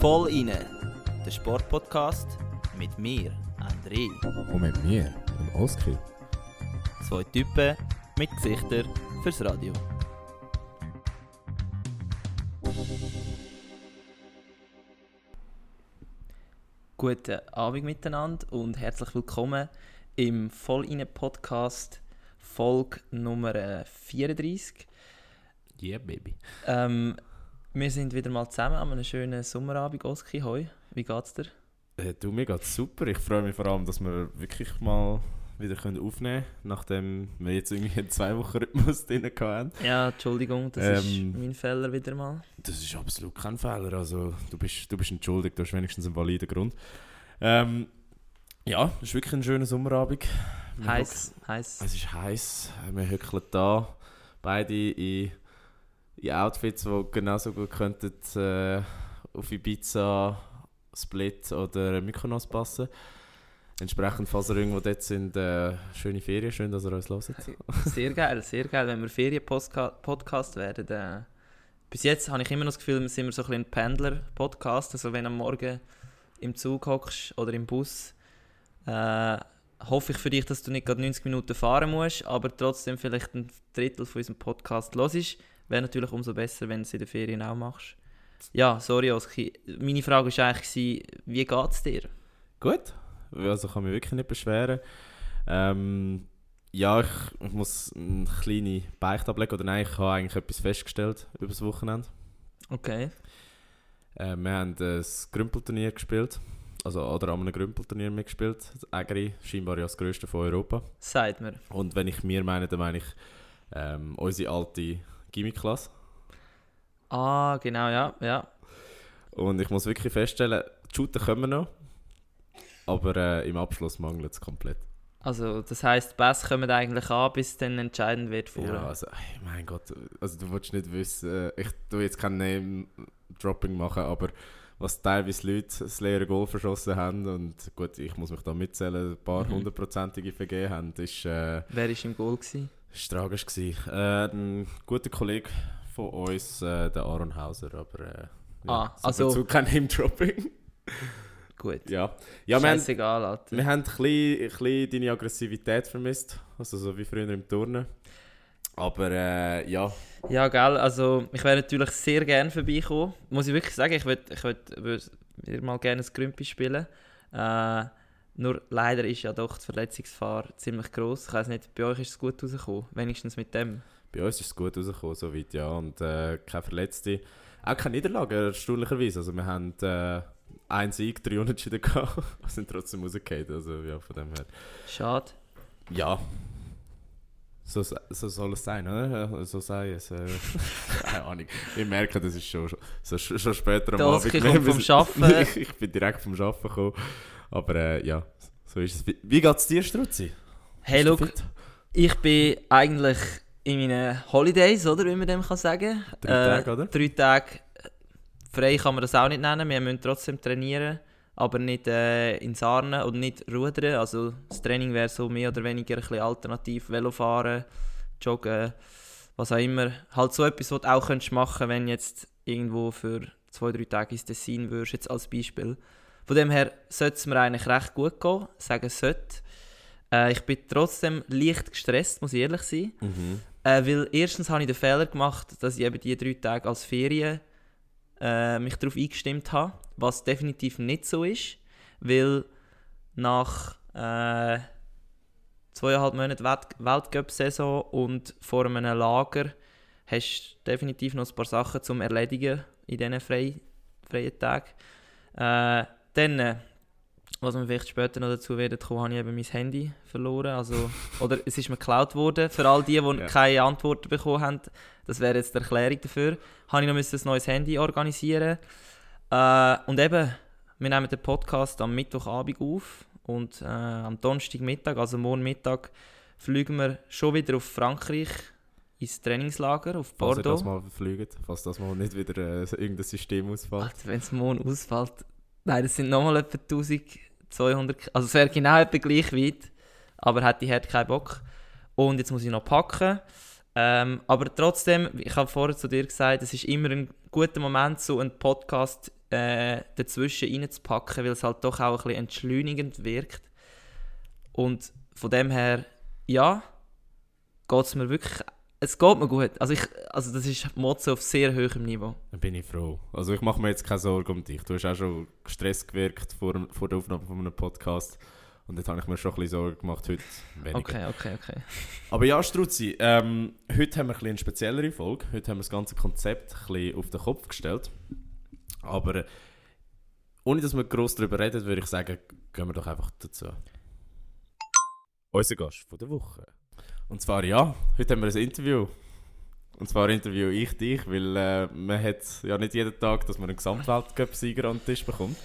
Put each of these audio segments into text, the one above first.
Voll inne, der Sportpodcast mit mir, André. Und mit mir, dem Oskar. Zwei Typen mit Gesichtern fürs Radio. Guten Abend miteinander und herzlich willkommen im Voll inne Podcast Folge Nummer 34. Yeah, baby. Ähm, wir sind wieder mal zusammen an einem schönen Sommerabend, Oski. Hoi, wie geht's dir? Äh, du, mir geht's super. Ich freue mich vor allem, dass wir wirklich mal wieder können aufnehmen können, nachdem wir jetzt irgendwie einen zwei Wochen Rhythmus drin hatten. Ja, Entschuldigung, das Ähm, ist mein Fehler wieder mal. Das ist absolut kein Fehler. Also, du bist, du bist entschuldigt, du hast wenigstens einen validen Grund. Ähm, ja, es ist wirklich ein schöner Sommerabend. Heiß, heiß. Es ist heiß. Wir hückeln da beide in, in Outfits, die genauso gut könnten äh, auf Ibiza, Split oder Mykonos passen. Entsprechend, falls ihr irgendwo dort sind, äh, schöne Ferien, schön, dass ihr uns hört. Sehr geil, sehr geil. Wenn wir Ferien-Podcast werden, äh, bis jetzt habe ich immer noch das Gefühl, wir sind wir so ein ein Pendler-Podcast. Also wenn du am Morgen im Zug hockst oder im Bus, äh, hoffe ich für dich, dass du nicht gerade 90 Minuten fahren musst, aber trotzdem vielleicht ein Drittel von unserem Podcast ist. Wäre natürlich umso besser, wenn du es in den Ferien auch machst. Ja, sorry Oski. Meine Frage war eigentlich, wie geht es dir? Gut, also kann mich wirklich nicht beschweren. Ähm, ja, ich, ich muss eine kleine Beichte ablegen, oder nein, ich habe eigentlich etwas festgestellt über das Wochenende. Okay. Äh, wir haben ein Grümpelturnier gespielt. Also, oder an einem Grümpelturnier mitgespielt. Das Agri, scheinbar ja das grösste von Europa. Sagt mir. Und wenn ich mir meine, dann meine ich ähm, unsere alte Gimmick-Klasse. Ah, genau, ja, ja. Und ich muss wirklich feststellen, die Shooter können wir noch. Aber äh, im Abschluss mangelt es komplett. Also, das heisst, die Pässe kommen eigentlich an, bis dann entscheidend wird vorne. Ja, also, ey, mein Gott, also du willst nicht wissen, äh, ich tue jetzt kein Name-Dropping machen, aber was teilweise Leute das leere Goal verschossen haben und gut, ich muss mich da mitzählen, ein paar Mhm. hundertprozentige vergeben haben, ist, äh, Wer war im Goal? Gewesen? Ist tragisch gewesen. Äh, ein guter Kollege von uns, äh, der Aaron Hauser, aber äh, Ah, so also- dazu kein Name-Dropping. Gut. ja, ja wir, haben, Alter. wir haben ein bisschen, ein bisschen deine Aggressivität vermisst, also so wie früher im Turnen. Aber äh, ja, Ja, gell, also ich wäre natürlich sehr gerne vorbeikommen. Muss ich wirklich sagen, ich würde ich würd, würd mal gerne ein Grümpi spielen. Äh, nur leider ist ja doch die Verletzungsgefahr ziemlich groß. Ich weiß nicht, bei euch ist es gut rausgekommen, wenigstens mit dem. Bei uns ist es gut rausgekommen, soweit, ja. Und äh, keine Verletzte. Auch keine Niederlage, erstaunlicherweise. Also wir haben äh, einen Sieg, drei Unentschieden gehabt, wir sind trotzdem rausgefallen. Also ja, von dem her. Schade. Ja. So, so soll es sein, oder? So sei es. Äh, keine Ahnung. Ich merke, das ist schon, so, schon später am Abend. Wir vom Arbeiten. ich, ich bin direkt vom Arbeiten gekommen. Aber äh, ja, so ist es. Wie, wie geht es dir, Struzzi? Hey, Bist look, ich bin eigentlich in meinen Holidays, oder wie man dem kann sagen. Drei Äh, Tage, oder? Drei Tage äh, frei kann man das auch nicht nennen. Wir müssen trotzdem trainieren, aber nicht äh, in Sarnen oder nicht rudern. Also das Training wäre so mehr oder weniger ein bisschen alternativ. Velofahren, Joggen, was auch immer. Halt so etwas, was du auch könntest machen wenn du jetzt irgendwo für zwei, drei Tage ins Tessin würdest, jetzt als Beispiel. Von dem her sollte es mir eigentlich recht gut gehen. Sagen sollte. Äh, ich bin trotzdem leicht gestresst, muss ich ehrlich sein. Mhm. Äh, weil erstens habe ich den Fehler gemacht, dass ich eben die drei Tage als Ferien äh, mich darauf eingestimmt habe, was definitiv nicht so ist, weil nach äh, zweieinhalb Monaten Welt Weltcup-Saison und vor einem Lager hast du definitiv noch ein paar Sachen zum Erledigen in diesen frei, freien Tagen. Äh, dann, äh, was wir vielleicht später noch dazu werden kommen, habe ich eben mein Handy verloren. Also, oder es ist mir geklaut worden. Für all die, die Ja. keine Antworten bekommen haben, das wäre jetzt die Erklärung dafür, habe ich noch ein neues Handy organisieren. Äh, und eben, wir nehmen den Podcast am Mittwochabend auf und äh, am Donnerstagmittag, also morgen Mittag, fliegen wir schon wieder auf Frankreich ins Trainingslager auf Falls ihr Bordeaux. das mal fliegt, falls das mal nicht wieder äh, irgendein System ausfällt. Wenn es morgen ausfällt. Nein, das sind nochmal etwa 1200. K- Also es wäre genau etwa gleich weit. Aber hätte ich hätte keinen Bock. Und jetzt muss ich noch packen. Ähm, aber trotzdem, ich habe vorher zu dir gesagt, es ist immer ein guter Moment, so einen Podcast äh, dazwischen reinzupacken, weil es halt doch auch ein bisschen entschleunigend wirkt. Und von dem her, ja, geht es mir wirklich, es geht mir gut. Also, ich, also das ist Motto auf sehr hohem Niveau. Dann bin ich froh. Also ich mache mir jetzt keine Sorgen um dich. Du hast auch schon Stress gewirkt vor, vor der Aufnahme von einem Podcast. Und jetzt habe ich mir schon ein bisschen Sorgen gemacht, heute weniger. Okay, okay, okay. Aber ja, Struzzi, ähm, heute haben wir ein bisschen eine speziellere Folge. Heute haben wir das ganze Konzept ein bisschen auf den Kopf gestellt. Aber äh, ohne dass wir gross darüber reden, würde ich sagen, gehen wir doch einfach dazu. Unser Gast von der Woche. Und zwar ja, heute haben wir ein Interview. Und zwar interview ich dich, weil äh, man hat ja nicht jeden Tag, dass man einen Gesamtweltcup-Sieger an den Tisch bekommt.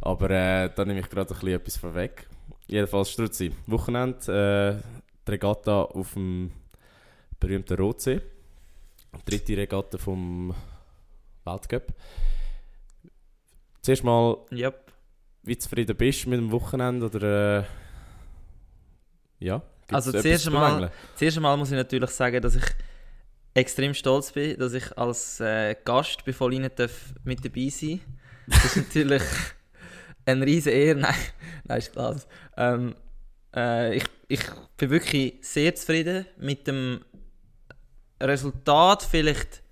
Aber äh, da nehme ich gerade ein bisschen etwas vorweg. Jedenfalls Struzzi, Wochenende, äh, die Regatta auf dem berühmten Rotsee. Dritte Regatta vom Weltcup. Zuerst mal, Yep. wie zufrieden bist du mit dem Wochenende oder äh, ja? Also zuerst zu mal- bemängeln? Zuerst einmal muss ich natürlich sagen, dass ich extrem stolz bin, dass ich als äh, Gast bei Vollinen darf mit dabei sein Das ist natürlich eine riesige Ehre. Nein, nein ist klar. Ähm, äh, ich, ich bin wirklich sehr zufrieden mit dem Resultat, vielleicht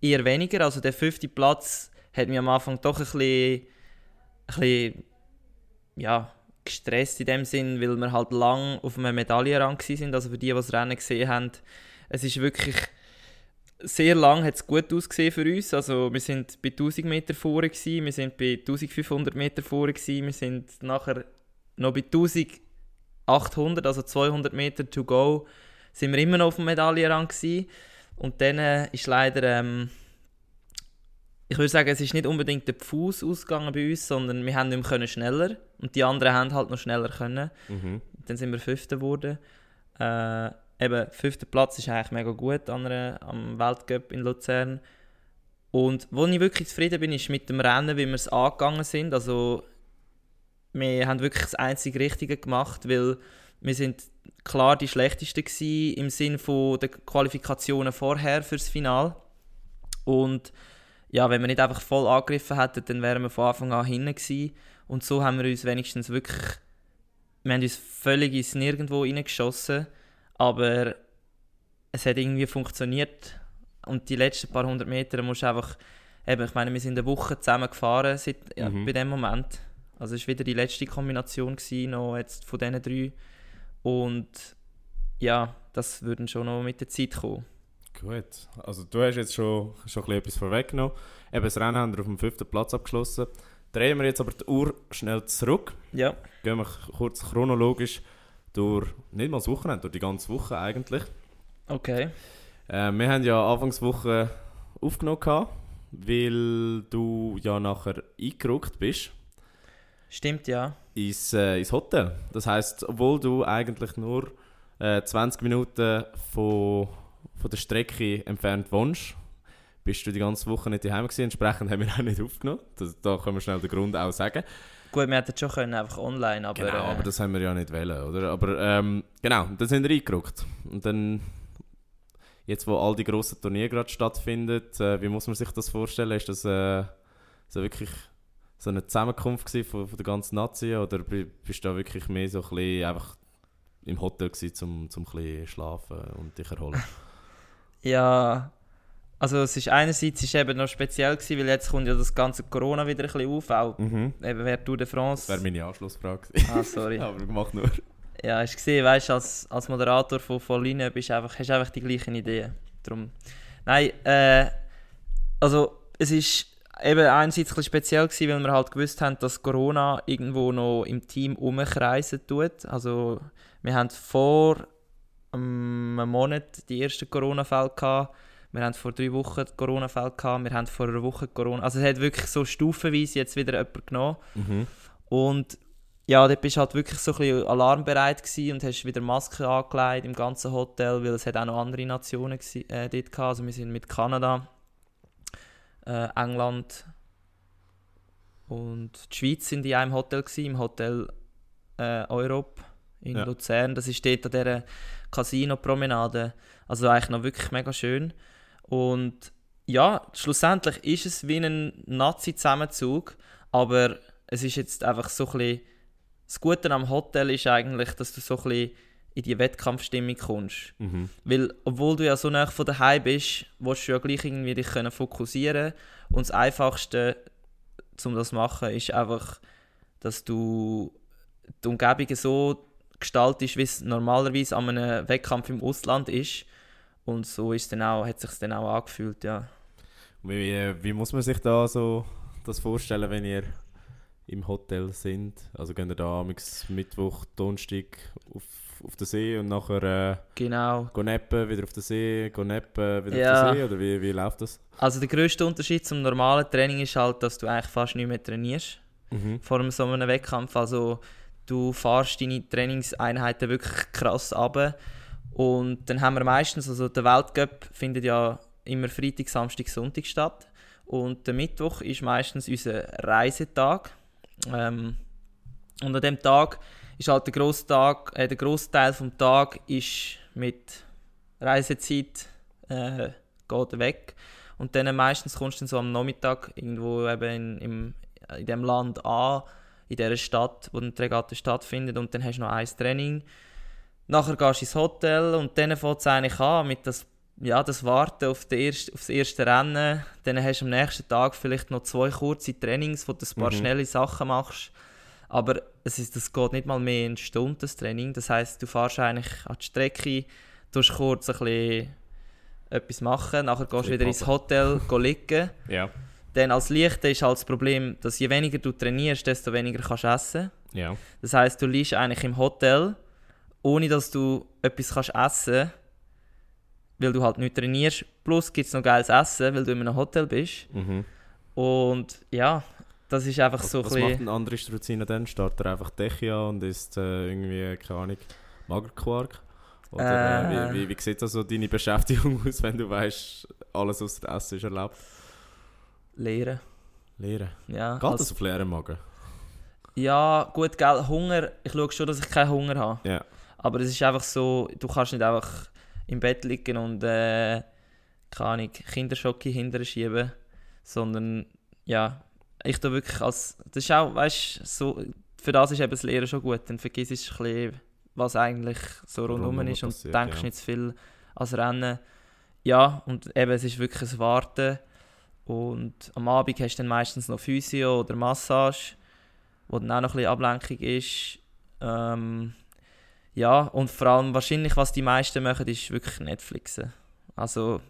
eher weniger. Also der fünfte Platz hat mich am Anfang doch ein bisschen, ein bisschen ja, gestresst in dem Sinn, weil wir halt lang auf einem Medaillenrang sind. Also für die, die das Rennen gesehen haben, es ist wirklich sehr lang hat es gut ausgesehen für uns. Also wir sind bei 1000 Meter vorne gewesen, wir sind bei 1500 Meter vorne gewesen, wir sind nachher noch bei 1800, also 200 Meter to go, sind wir immer noch auf dem Medaillenrang gewesen. Und dann äh, ist leider, ähm, ich würde sagen, es ist nicht unbedingt der Fuß ausgegangen bei uns, sondern wir haben nicht mehr können schneller und die anderen haben halt noch schneller können. Mhm. Dann sind wir Fünfter geworden. Äh, eben, fünfter Platz ist eigentlich mega gut an einer, am Weltcup in Luzern. Und wo ich wirklich zufrieden bin, ist mit dem Rennen, wie wir es angegangen sind. Also, wir haben wirklich das einzige Richtige gemacht, weil wir sind klar die Schlechtesten gewesen, im Sinne der Qualifikationen vorher fürs Finale. Und ja, wenn wir nicht einfach voll angegriffen hätten, dann wären wir von Anfang an hinten gewesen. Und so haben wir uns wenigstens wirklich wir haben uns völlig ins Nirgendwo reingeschossen, aber es hat irgendwie funktioniert. Und die letzten paar hundert Meter musst du einfach, eben, ich meine, wir sind eine Woche zusammen gefahren seit, ja, Mhm. bei dem Moment. Also es war wieder die letzte Kombination gewesen, noch jetzt von diesen drei. Und ja, das würde schon noch mit der Zeit kommen. Gut, also du hast jetzt schon, schon ein etwas vorweggenommen. Eben, das Rennen haben wir auf dem fünften Platz abgeschlossen. Drehen wir jetzt aber die Uhr schnell zurück. Ja, Gehen wir kurz chronologisch durch, nicht mal das Wochenende, durch die ganze Woche eigentlich. okay. Äh, wir haben ja Anfangswoche aufgenommen, gehabt, weil du ja nachher eingerückt bist Stimmt, ja. ins, äh, ins Hotel. Das heißt, obwohl du eigentlich nur äh, 20 Minuten von, von der Strecke entfernt wohnst, bist du die ganze Woche nicht daheim gewesen. Entsprechend haben wir auch nicht aufgenommen. Das, da können wir schnell den Grund auch sagen. Gut, wir hätten schon können, einfach online, aber... genau, äh, aber das haben wir ja nicht wollen, oder? Aber ähm, genau, dann sind wir eingerückt. Und dann, jetzt wo all die grossen Turniere gerade stattfinden, äh, wie muss man sich das vorstellen? Ist das äh, so wirklich so eine Zusammenkunft von, von der ganzen Nazi oder bi- bist du da wirklich mehr so ein bisschen einfach im Hotel gewesen, zum, zum ein bisschen schlafen und dich erholen? Ja, also es ist einerseits ist eben noch speziell gewesen, weil jetzt kommt ja das ganze Corona wieder ein bisschen auf, auch mhm. eben während Tour de Das wäre France. meine Anschlussfrage gewesen. Ah, sorry. Aber mach nur. Ja, hast du gesehen, weißt, als, als Moderator von Volline bist du einfach, hast du einfach die gleichen Ideen. Drum. Nein, äh, also es ist eben einerseits ein speziell gewesen, weil wir halt gewusst haben, dass Corona irgendwo noch im Team umkreisen tut. Also wir haben vor einem Monat die ersten Corona-Fälle gehabt. Wir haben vor drei Wochen Corona-Fälle gehabt. Wir haben vor einer Woche Corona. Also es hat wirklich so stufenweise jetzt wieder jemand genommen. Mhm. Und ja, dort bist du halt wirklich so ein bisschen alarmbereit gewesen und hast wieder Masken angelegt im ganzen Hotel, weil es hat auch noch andere Nationen gsi- äh, dort gehabt. Also wir sind mit Kanada, äh, England und die Schweiz sind in einem Hotel gewesen, im Hotel äh, Europe in Ja. Luzern. Das ist dort an dieser Casino-Promenade. Also eigentlich noch wirklich mega schön. Und ja, schlussendlich ist es wie ein Nazi-Zusammenzug, aber es ist jetzt einfach so ein bisschen... Das Gute am Hotel ist eigentlich, dass du so ein bisschen in die Wettkampfstimmung kommst. Mhm. Weil, obwohl du ja so nah von daheim bist, willst du ja gleich irgendwie dich können fokussieren Und das Einfachste, um das zu machen, ist einfach, dass du die Umgebung so gestaltest, wie es normalerweise an einem Wettkampf im Ausland ist. Und so ist dann auch, hat sich dann auch angefühlt, ja. Wie, wie muss man sich da so das vorstellen, wenn ihr im Hotel sind? Also gehen ihr da am Mittwoch, Donnerstag auf, auf den See und nachher äh, Genau. neppen, wieder auf den See, gehen neppen, wieder Ja. auf den See? Oder wie, wie läuft das? Also der grösste Unterschied zum normalen Training ist halt, dass du eigentlich fast nicht mehr trainierst. Mhm. vor einem so einem Wettkampf. Also du fahrst deine Trainingseinheiten wirklich krass ab. Und dann haben wir meistens, also der Weltcup findet ja immer Freitag, Samstag, Sonntag statt. Und der Mittwoch ist meistens unser Reisetag. Ähm, und an dem Tag ist halt der grosse Tag, äh, der grosse Teil vom Tag ist mit Reisezeit äh, geht weg. Und dann meistens kommst du dann so am Nachmittag irgendwo eben in, im, in dem Land an, in der Stadt, wo die Regatta stattfindet und dann hast du noch ein Training. Nachher gehst du ins Hotel und dann fängt es eigentlich an mit das, ja, das Warten auf, den erst, auf das erste Rennen. Dann hast du am nächsten Tag vielleicht noch zwei kurze Trainings, wo du ein paar Mhm. schnelle Sachen machst. Aber es ist, das geht nicht mal mehr in Stunden, das Training. Das heißt, du fährst eigentlich an die Strecke, tust kurz ein bisschen etwas machen, nachher gehst du wieder ins. Hotel liegen. Ja. Dann als Leichter ist halt das Problem, dass je weniger du trainierst, desto weniger kannst du essen. Ja. Das heißt, du liegst eigentlich im Hotel, ohne dass du etwas kannst essen weil du halt nicht trainierst. Plus gibt es noch geiles Essen, weil du in einem Hotel bist. Mhm. Und ja, das ist einfach so ein Was macht ein anderer Struziner dann? Startet er einfach Dechi an und isst äh, irgendwie, keine Ahnung, Magerquark? Oder äh, Äh. wie, wie, wie sieht also deine Beschäftigung aus, wenn du weißt, alles außer Essen ist erlaubt? Lehren. Lehren. Ja, Geht also- das auf leeren Magen? ja, gut, gell, Hunger. Ich schaue schon, dass ich keinen Hunger habe. Ja. Aber es ist einfach so, du kannst nicht einfach im Bett liegen und äh, keine Ahnung, Kinderschocke hinterher schieben, sondern ja, ich da wirklich als, das ist auch, weißt so, für das ist eben das Lehren schon gut, dann vergisst du ein bisschen, was eigentlich so rundherum Rundum ist und passiert, denkst ja. nicht zu viel ans Rennen. Ja, und eben, es ist wirklich ein Warten und am Abend hast du dann meistens noch Physio oder Massage, wo dann auch noch ein bisschen Ablenkung ist. Ähm, ja, und vor allem wahrscheinlich, was die meisten machen, ist wirklich Netflixen. Also,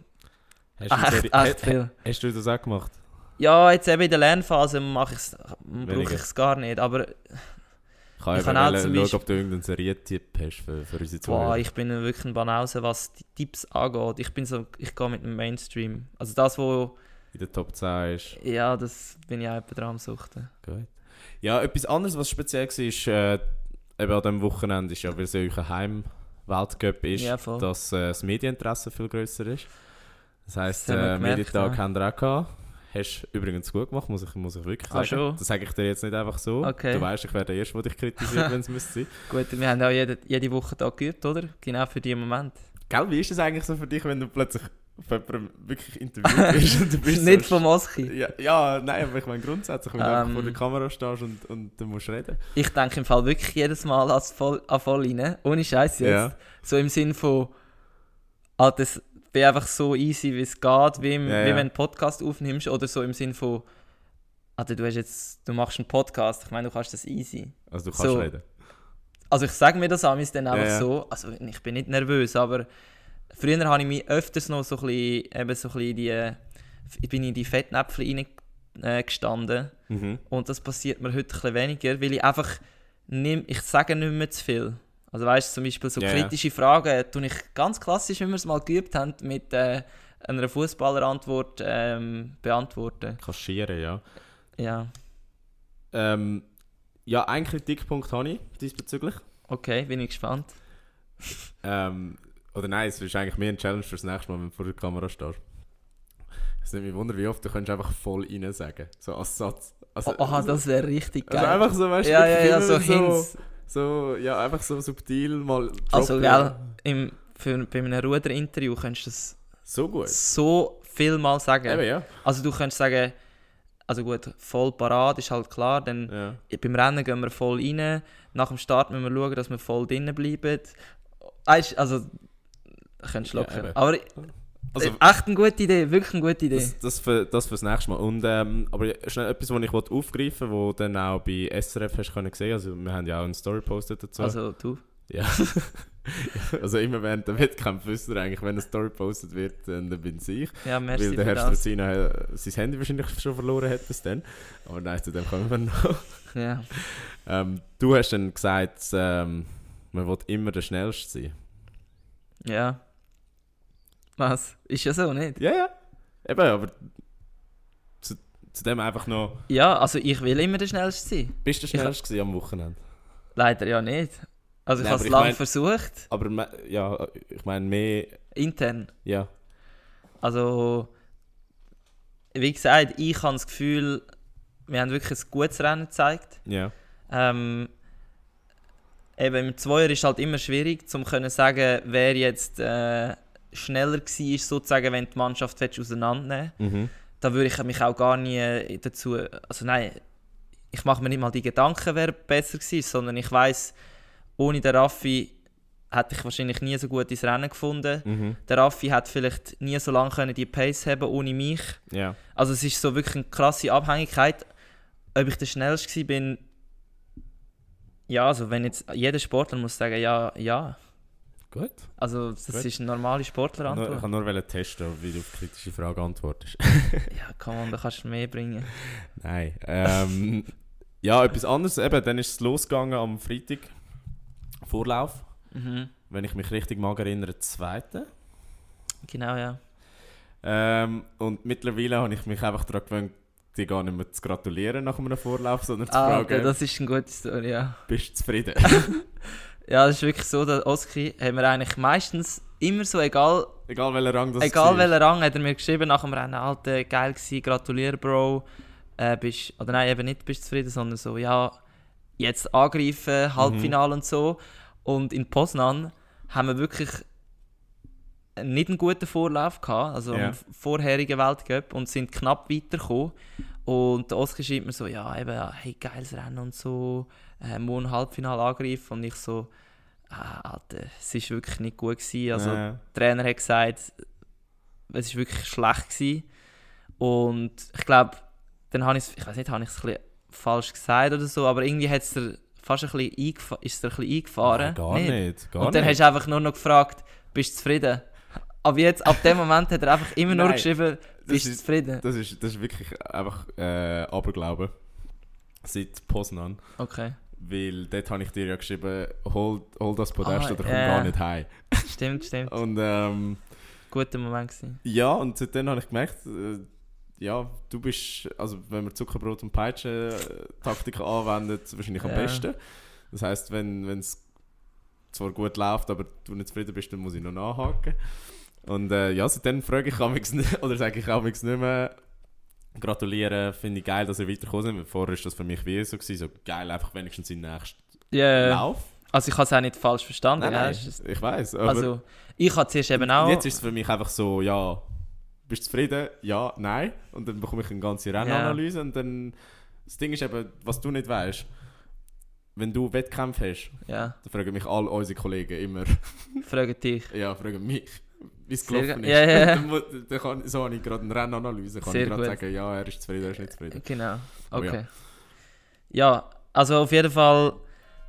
Hast, du echt, Serie- echt viel. hast du das auch gemacht? Ja, jetzt eben in der Lernphase mache ich's, brauche ich es gar nicht, aber Ich kann Ich kann auch zum schauen, Beispiel- ob du irgendeinen Serientipp hast für, für unsere Zuhörer. ich bin wirklich ein Banause, was die Tipps angeht. Ich bin so, ich gehe mit dem Mainstream. Also das, wo, In der Top 10 ist. ja, das bin ich auch dran am suchten. Gut. Ja, etwas anderes, was speziell war, ist, äh, eben an diesem Wochenende, ist ja, weil es ja euer Heim-Weltcup ist, Ja, dass äh, das Medieninteresse viel grösser ist. Das heisst, Das haben wir äh, gemerkt, Medientag ja. haben wir auch gehabt. Hast du übrigens gut gemacht, muss ich, muss ich wirklich Ah, sagen. schon? Das sage ich dir jetzt nicht einfach so. Okay. Du weißt, ich wäre der Erste, der dich kritisiert, wenn es müsste sein. Gut, wir haben auch jede, jede Woche da geübt, oder? Genau für diesen Moment. Gell, wie ist es eigentlich so für dich, wenn du plötzlich von jemandem wirklich interviewt wirst und du bist Nicht so vom. Ja, ja, nein, aber ich meine grundsätzlich, wenn du einfach Ähm. vor der Kamera stehst und, und du musst reden. Ich denke im Fall wirklich jedes Mal als voll, an voll rein. Ohne Scheiß jetzt. Ja. So im Sinn von, ah, das bin einfach so easy, wie es geht, wie, im, Ja, wie wenn du einen Podcast aufnimmst. Oder so im Sinn von, Alter, du, hast jetzt, du machst einen Podcast, ich meine, du kannst das easy. Also du kannst So. reden. Also ich sage mir das amigs dann einfach Ja, ja. so, also ich bin nicht nervös, aber früher habe ich mich öfters noch so ein bisschen, eben so ein bisschen in die, bin in die Fettnäpfchen reingestanden. Mhm. Und das passiert mir heute ein bisschen weniger, weil ich einfach nimm, ich sage nicht mehr zu viel. Also weißt du, zum Beispiel so ja. kritische Fragen tue ich ganz klassisch, wie wir es mal geübt haben, mit äh, einer Fußballerantwort ähm, beantworten. Kaschieren, ja. Ja, Ähm, ja, einen Kritikpunkt habe ich diesbezüglich. okay, bin ich gespannt. Ähm, oder nein, es ist eigentlich mehr ein Challenge fürs nächste Mal, wenn du vor der Kamera stehst. Es nimmt mich wunder, wie oft du kannst einfach voll rein sagen. So als Satz. Also, aha, das wäre richtig also geil. einfach so, weißt du, ja, ja, ja, so so, Hints. So, ja, einfach so subtil mal Also, droppen. gell, im, für, bei einem Ruderinterview könntest du das So gut. so viel mal sagen. Eben, ja. Also du könntest sagen, also gut, voll parat ist halt klar, dann ja. beim Rennen gehen wir voll rein, nach dem Start müssen wir schauen, dass wir voll drinnen bleiben. Weißt, also, könntest du Ja, locker. eben. Aber Also, äh, echt eine gute Idee, wirklich eine gute Idee. das, das, für, das fürs nächste Mal. Und, ähm, aber ja, schnell etwas, was ich aufgreifen wollte, was dann auch bei SRF hast können sehen. Also wir haben ja auch eine Story gepostet dazu. Also du. ja. also immer während der Wettkampf wisst ihr eigentlich, wenn eine Story gepostet wird, dann bin es ich. Ja, merci weil der Herr das. Strazina äh, sein Handy wahrscheinlich schon verloren hat bis dann. Aber nein, zu dem kommen wir noch. Ja. Ähm, du hast dann gesagt, ähm, man will immer der Schnellste sein. ja. Was? Ist ja so, nicht? Ja, ja. Eben, aber zu, zu dem einfach noch, Ja, also ich will immer der Schnellste sein. bist du der Ich- Schnellste gewesen am Wochenende? Leider ja nicht. Also ich habe es ich lange mein- versucht, Aber ja, ich meine mehr, intern. ja. Also, wie gesagt, ich habe das Gefühl, wir haben wirklich ein gutes Rennen gezeigt. Ja. Ähm, eben im Zweier ist halt immer schwierig, um zu sagen, wer jetzt äh, schneller war, sozusagen, wenn die Mannschaft auseinandernehmen Mhm. Da würde ich mich auch gar nie dazu. Also nein, ich mache mir nicht mal die Gedanken, wer besser war, sondern ich weiß, ohne den Raffi hätte ich wahrscheinlich nie so gut ins Rennen gefunden. Mhm. Der Raffi hat vielleicht nie so lange können die Pace haben ohne mich. Ja. Also es ist so wirklich eine krasse Abhängigkeit. Ob ich der schnellste war, bin ja, also wenn jetzt jeder Sportler muss sagen, ja, ja. Gut. Also das Gut. ist eine normale nur, ich Sportlerantwort. kann nur testen, wie du auf kritische Fragen antwortest. Ja, komm on, da kannst du mehr bringen. Nein. Ähm, ja, etwas anderes. Eben, dann ist es losgegangen am Freitag. Vorlauf. Mhm. Wenn ich mich richtig mag erinnere, zweite. Genau, ja. Ähm, und mittlerweile habe ich mich einfach daran gewöhnt, dir gar nicht mehr zu gratulieren nach einem Vorlauf, sondern zu Ah, fragen, das ist eine gute Story, ja. bist du zufrieden? Ja, das ist wirklich so, der Oski haben wir eigentlich meistens immer so, egal, Egal welcher Rang das egal welcher Rang, hat er mir geschrieben nach dem Rennen, Alter, geil gewesen, gratuliere, Bro. Äh, bist, oder nein, eben nicht bist zufrieden, sondern so, ja, jetzt angreifen, Halbfinale und so. Und in Poznan haben wir wirklich nicht einen guten Vorlauf gehabt, also Ja. im vorherigen Weltcup, und sind knapp weitergekommen. Und Oskar schreibt mir so, ja, eben, hey, geiles Rennen und so, äh, morgen Halbfinale angreifen. Und ich so, ah, Alter, es war wirklich nicht gut. Gewesen. Also, Ja. der Trainer hat gesagt, es war wirklich schlecht. Gewesen. Und ich glaube, dann habe ich es, ich weiß nicht, habe ich es ein bisschen falsch gesagt oder so, aber irgendwie hat es dir fast ein bisschen, eingef ist dir ein bisschen eingefahren. Nein, gar nicht. Gar Und dann nicht. hast du einfach nur noch gefragt, bist du zufrieden? Aber jetzt, ab dem Moment hat er einfach immer nur Nein, geschrieben, bist du ist- zufrieden? Das ist, das ist wirklich einfach äh, Aberglaube. Seit Poznan. Okay, Weil dort habe ich dir ja geschrieben, hol, hol das Podest Ah, oder komm ja. gar nicht heim. stimmt, stimmt. Und ähm, Guter Moment gewesen. ja, und seitdem habe ich gemerkt, äh, ja, du bist, also wenn man Zuckerbrot und Peitsche äh, Taktik anwendet, wahrscheinlich am Ja. besten. Das heißt, wenn es zwar gut läuft, aber du nicht zufrieden bist, dann muss ich noch nachhaken. Und äh, ja, seitdem frage ich amigs nicht, oder sage ich amigs nicht mehr, gratulieren, finde ich geil, dass ihr weitergekommen sind. Weil Vorher war das für mich wie so, gewesen, so geil, einfach wenigstens in den nächsten Ja, Lauf. also ich habe es auch nicht falsch verstanden. Nein, ja, nein, ist- ich weiß. Also, ich habe zuerst eben auch... jetzt ist es für mich einfach so, ja, bist du zufrieden? Ja, nein. Und dann bekomme ich eine ganze Rennanalyse und dann, das Ding ist eben, was du nicht weißt, wenn du Wettkämpfe hast, Ja, dann fragen mich all unsere Kollegen immer, frage dich. ja, fragen mich, wie es gelaufen ge- ist. ja, ja, ja. dann, kann, so habe ich gerade eine Rennanalyse, kann Sehr ich gerade sagen, ja, er ist zufrieden, er ist nicht zufrieden. Genau, okay. Ja. also auf jeden Fall,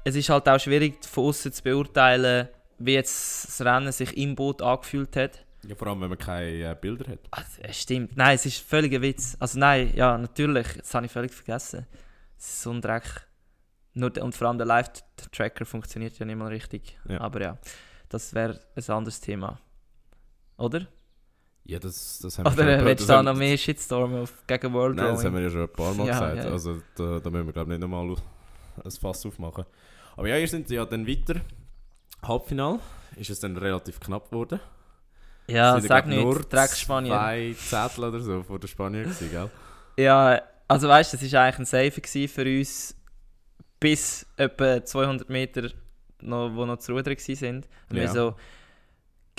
es ist halt auch schwierig von außen zu beurteilen, wie jetzt das Rennen sich im Boot angefühlt hat. Ja, vor allem, wenn man keine äh, Bilder hat. Also, stimmt, nein, es ist völliger Witz. Also nein, ja, natürlich, das habe ich völlig vergessen. Es ist so ein Dreck. Nur, und vor allem der Live-Tracker funktioniert ja nicht mal richtig. Ja. Aber ja, das wäre ein anderes Thema. Oder? Ja, das, das haben wir Oder schon- willst du da noch mehr Shitstorm auf, gegen World Nein, das haben wir ja schon ein paar Mal Ja, gesagt. ja. Also da, da müssen wir glaube ich nicht nochmal ein Fass aufmachen. Aber ja, ihr sind ja dann weiter. Halbfinal ist es dann relativ knapp geworden. Ja, Es sind, sag glaub, nur nicht, Dreck Spanier. zwei Zettel oder so vor der Spanier gewesen, gell? Ja, also weißt du, das war eigentlich ein Safe für uns bis etwa 200 Meter, noch, wo noch zu rudern waren. Und Ja. wir so,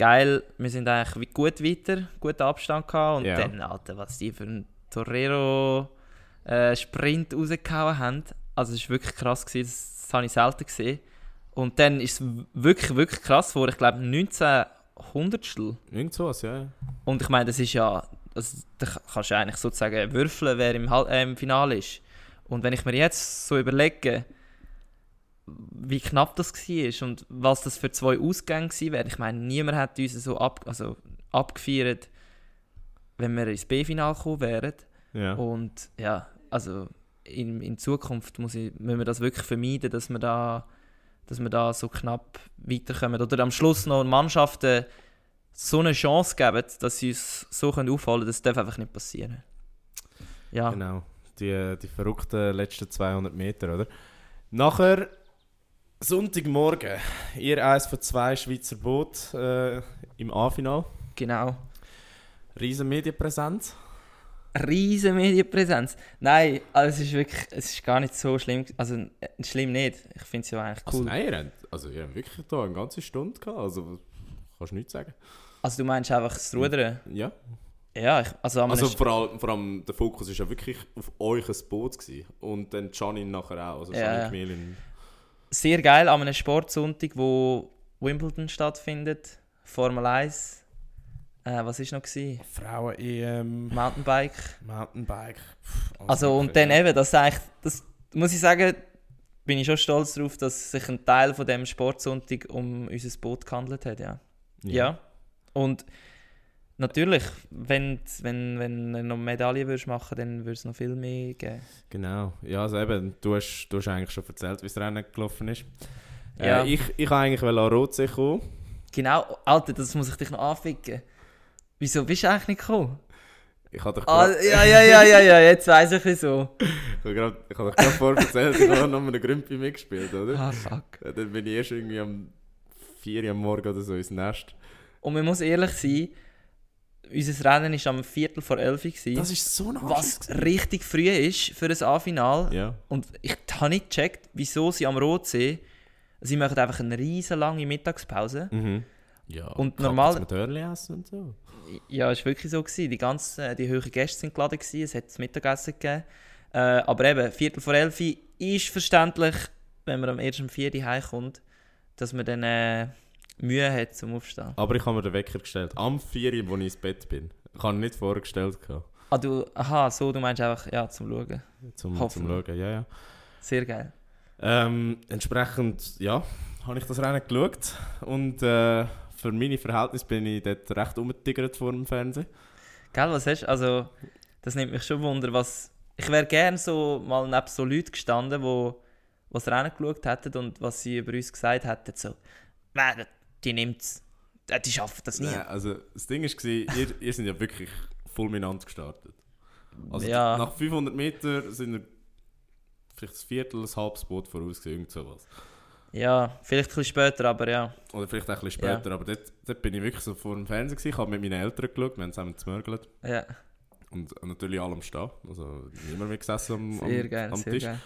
geil, wir sind eigentlich wie gut weiter, guten Abstand gehabt. Und Ja. dann, Alter, was die für einen Torero-Sprint rausgehauen haben. Also es war wirklich krass, gewesen, das, das habe ich selten gesehen. Und dann ist es wirklich, wirklich krass vor, ich glaube 19 Hundertstel. Irgend sowas, ja. Und ich meine, das ist ja, also, da kannst du eigentlich sozusagen würfeln, wer im, äh, im Finale ist. Und wenn ich mir jetzt so überlege, wie knapp das war und was das für zwei Ausgänge gewesen wären, ich meine, niemand hat uns so ab, also, abgefeiert, wenn wir ins B-Final gekommen wären. ja. Und ja, also in, in Zukunft muss ich, müssen wir das wirklich vermeiden, dass wir da, dass wir da so knapp weiterkommen. Oder am Schluss noch Mannschaften so eine Chance geben, dass sie uns so können auffallen können, das darf einfach nicht passieren. Ja, Genau. Die, die verrückten letzten 200 Meter, oder? Nachher, Sonntagmorgen, ihr eins von zwei Schweizer Boot äh, im A-Final. genau. Riesen Medienpräsenz. Riesen Medienpräsenz. Nein, also es ist wirklich, es ist gar nicht so schlimm. Also äh, schlimm nicht. Ich finde es ja eigentlich Also cool. nein, ihr habt, also ihr habt wirklich da eine ganze Stunde gehabt, also kannst du nichts sagen. Also du meinst einfach das Rudern? Ja. Ja, ich, also, Also vor allem, vor allem der Fokus war ja wirklich auf euch ein Boot gewesen. und dann Janin nachher auch, also Ja, Janin ja. Sehr geil an einem Sportsonntag, wo Wimbledon stattfindet, Formel 1. Äh, was ist noch gewesen? Frauen-EM, Mountainbike. Mountainbike. pff, Also und dann eben, das eigentlich, das muss ich sagen, bin ich schon stolz darauf, dass sich ein Teil von dem Sportsonntag um unser Boot gehandelt hat, ja. Ja. Und natürlich, wenn, wenn, wenn du noch Medaillen würdest machen, dann würde es noch viel mehr geben. Genau, ja, also eben, du hast, du hast eigentlich schon erzählt, wie das Rennen gelaufen ist. Ja. Äh, ich ich eigentlich an Rotsee kommen. Genau, Alter, das muss ich dich noch anficken. Wieso bist du eigentlich nicht gekommen? Ich habe dich Ah, ja, ja, ja, ja, ja, jetzt weiss ich wieso. ich habe habe dich gerade vorher erzählt, ich habe noch mal einen Grümpi mitgespielt, oder? Ah, fuck. Äh, Dann bin ich erst irgendwie um 4 Uhr am Morgen oder so ins Nest. Und man muss ehrlich sein, unser Rennen war am Viertel vor elf. gewesen, Das ist so ein was richtig früh ist für ein A-Final. Ja. Und ich habe nicht gecheckt, wieso sie am Rotsee, sie machen einfach eine riesen lange Mittagspause. Mhm. Ja, Und normal- mit essen und so. Ja, es war wirklich so. Gewesen. Die ganzen, die höheren Gäste sind geladen, gewesen. es hat das Mittagessen gegeben. Äh, aber eben, Viertel vor elf ist verständlich, wenn man am ersten um vier Uhr heimkommt, dass man dann äh, Mühe hat zum Aufstehen. Aber ich habe mir den Wecker gestellt. Am 4 Uhr, wo ich ins Bett bin. Ich habe ihn nicht vorgestellt. Ah, du, aha, so, du meinst einfach, ja, zum Schauen. Zum, zum. Schauen. Ja, ja. Sehr geil. Ähm, entsprechend, ja, habe ich das Rennen geschaut. Und äh, für meine Verhältnisse bin ich dort recht umgetigert vor dem Fernsehen. Gell, was hast du? Also, das nimmt mich schon Wunder, was... Ich wäre gerne so mal neben so Leuten gestanden, die was Rennen geschaut hätten und was sie über uns gesagt hätten. So, «Nein, die nimmt's. Äh, Die schaffen das nie. Ja, also das Ding war, ihr, ihr seid ja wirklich fulminant gestartet. Also Ja. nach 500 Metern sind wir vielleicht ein Viertel, ein halbes Boot voraus, irgend sowas. Ja, vielleicht ein bisschen später, aber ja. Oder vielleicht auch ein bisschen später, aber dort, dort bin ich wirklich so vor dem Fernseher gewesen. Ich habe mit meinen Eltern geschaut, wir haben zusammen gemörgelt. ja. Und natürlich alle am Stehen, also niemand mehr gesessen am, am, Sehr geil, am Tisch. geil.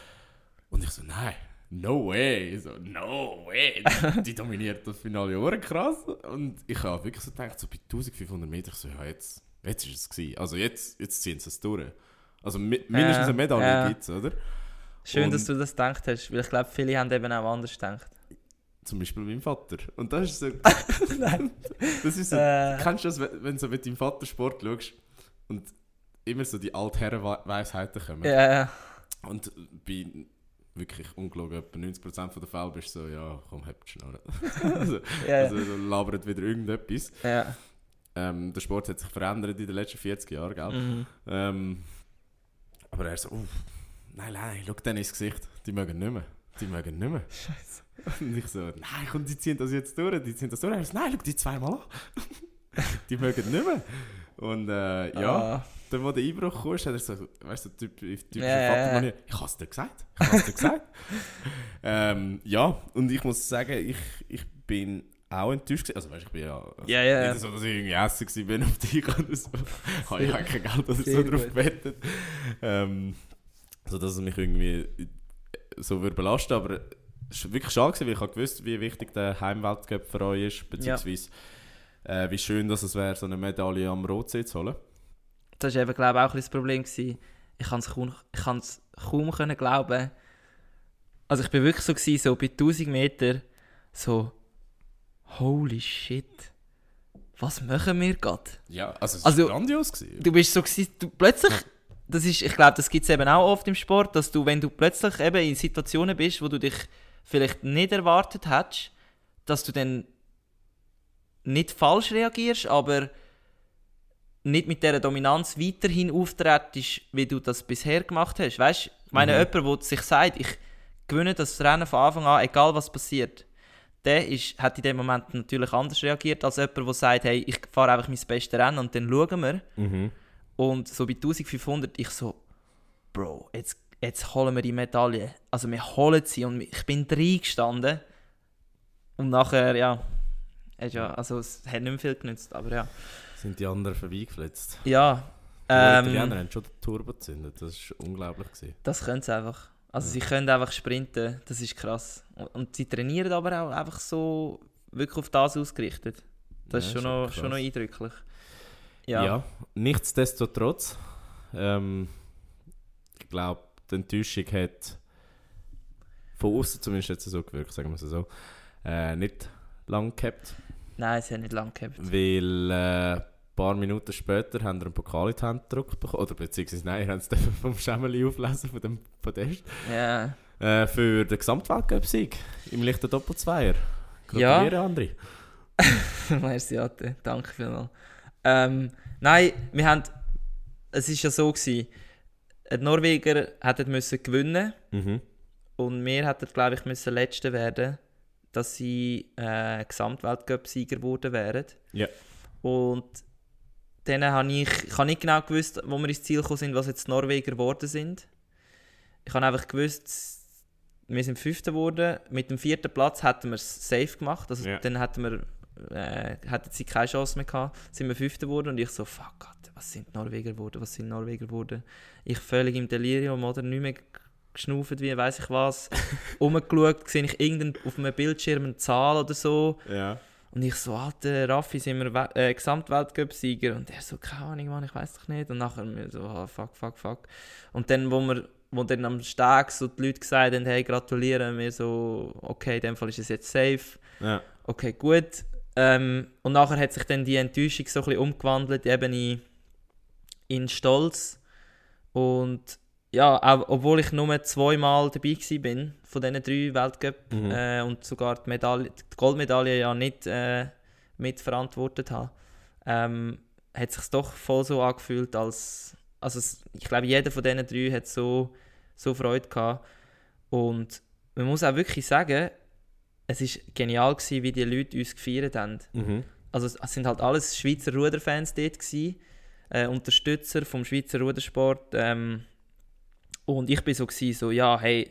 Und ich so, nein, no way. So, no way. Die dominiert das Finale Ohren krass. Und ich habe wirklich so gedacht, so bei 1500 Metern, so, ja, jetzt, jetzt ist es gewesen. Also jetzt, jetzt ziehen sie es durch. Also mi mindestens eine Medaille ja. gibt es, oder? Schön, Und- dass du das gedacht hast, weil ich glaube, viele haben eben auch anders gedacht. Zum Beispiel mein Vater. Und das ist so, das ist so, Äh. kennst du das, wenn wenn du so mit deinem Vater Sport schaust und immer so die Altherren-Weisheiten kommen? Ja, ja. Und bei wirklich ungelogen, etwa 90% der Fälle bist du so, ja, komm, habt Schnurren. also, ja, also labert wieder irgendetwas. ja. Ähm, der Sport hat sich verändert in den letzten 40 Jahren, gell? Mhm. Ähm, aber er so, uff, nein, nein, schau denen ins Gesicht, die mögen nicht mehr. Die mögen nicht mehr. Scheiße. Und ich so, nein, komm, die ziehen das jetzt durch, die ziehen das durch. Er so, nein, schau die zweimal an. die mögen nicht mehr. Und äh, ja, Ah, dann, wo der Einbruch kam, hat er so, weißt du, typ, typ Ja, ja, Vatermanier, ich hab's dir gesagt, ich hab's dir gesagt. ähm, ja, und ich muss sagen, ich, ich bin auch enttäuscht gewesen. Also weißt, ich bin ja, also, Ja, ja, ja. nicht so, dass ich irgendwie essen gewesen bin auf dich oder so. Habe ich auch kein Geld oder so drauf gewettet. Ähm, so dass es mich irgendwie so würde belasten aber es war wirklich schade, gewesen, weil ich habe gewusst, wie wichtig der Heimweltcup für euch ist, beziehungsweise äh, wie schön dass es wäre, so eine Medaille am Rotsee zu holen. Das war eben, glaube ich, auch ein das Problem. Gewesen. Ich kann es kaum, ich kaum können glauben. Also ich bin wirklich so, gewesen, so bei 1000 Meter so holy shit. Was machen wir gerade? Ja, also es Also, war grandios. Gewesen. Du bist so gewesen, du plötzlich, das ist, ich glaube, das gibt es eben auch oft im Sport, dass du, wenn du plötzlich eben in Situationen bist, wo du dich vielleicht nicht erwartet hättest, dass du dann nicht falsch reagierst, aber nicht mit dieser Dominanz weiterhin auftretest, wie du das bisher gemacht hast. Weißt du, ich meine, Mhm. jemand, der sich sagt, ich gewinne das Rennen von Anfang an, egal was passiert, der ist, hat in dem Moment natürlich anders reagiert als jemand, der sagt, hey, ich fahre einfach mein bestes Rennen und dann schauen wir. Mhm. Und so bei 1500, ich so, Bro, jetzt, jetzt holen wir die Medaille. Also wir holen sie und ich bin reingestanden. Und nachher, ja, also es hat nicht mehr viel genützt, aber ja. Sind die anderen vorbeigeflitzt. Ja, Die Italiener ähm, haben schon den Turbo gezündet, das war unglaublich. Gewesen. das können sie einfach. Also Ja. sie können einfach sprinten, das ist krass. Und, und sie trainieren aber auch einfach so wirklich auf das ausgerichtet. Das Ja, ist schon, schon noch, krass. schon noch eindrücklich. Ja. Ja, nichtsdestotrotz, ähm, ich glaube, die Enttäuschung hat von außen zumindest jetzt so gewirkt, sagen wir es so, äh, nicht lang gehabt, nein, es hat nicht lange gehabt. weil äh, ein paar Minuten später haben wir einen Pokal in die Hand gedrückt bekommen, oder beziehungsweise nein, haben es dann vom Schemmeli auflesen, von dem Podest, Ja, äh, für den Gesamtweltcup-Sieg im leichten Doppelzweier. Ja. Gratuliere, André. Merci, Ate. Danke vielmals. Ähm, nein, wir haben. Es war ja so, gewesen, die Norweger hätten müssen gewinnen Mhm. und wir hätten, glaube ich, müssen Letzte werden, dass sie äh, Gesamtweltcup-Sieger geworden wären. Ja. Und dann habe ich, ich habe nicht genau gewusst, wo wir ins Ziel gekommen sind, was jetzt die Norweger geworden sind. Ich habe einfach gewusst, wir sind Fünfter geworden. Mit dem vierten Platz hätten wir es safe gemacht. Also Ja. dann hätten wir, äh, hätten sie keine Chance mehr gehabt. Sind wir Fünfter geworden und ich so, fuck Gott, was sind Norweger geworden, was sind Norweger geworden. Ich völlig im Delirium, oder? Nicht mehr geschnauft, wie weiß ich was. Umgeschaut, sehe ich irgendein, auf einem Bildschirm eine Zahl oder so. Ja. Und ich so, Alter, Raffi, sind wir We äh, Gesamtweltcup-Sieger? Und er so, keine Ahnung, Mann, ich weiß doch nicht. Und nachher mir so, ah, fuck, fuck, fuck. Und dann, wo wir wo dann am Steg so die Leute gesagt haben, hey, gratulieren, wir so, okay, in dem Fall ist es jetzt safe. Ja. Okay, gut. Ähm, und nachher hat sich dann die Enttäuschung so ein bisschen umgewandelt, eben in, in Stolz. Und ja, auch, obwohl ich nur zweimal dabei bin von diesen drei Weltcup Mhm. äh, und sogar die, Medaille, die Goldmedaille ja nicht äh, mitverantwortet habe, ähm, hat sich doch voll so angefühlt, als also es, ich glaube, jeder von diesen drei hat so, so Freude gehabt. Und man muss auch wirklich sagen, es ist genial gewesen, wie die Leute uns gefeiert haben. Mhm. Also es es sind halt alles Schweizer Ruderfans dort gewesen, äh, Unterstützer vom Schweizer Rudersport. Ähm, und ich bin so gewesen, so ja, hey,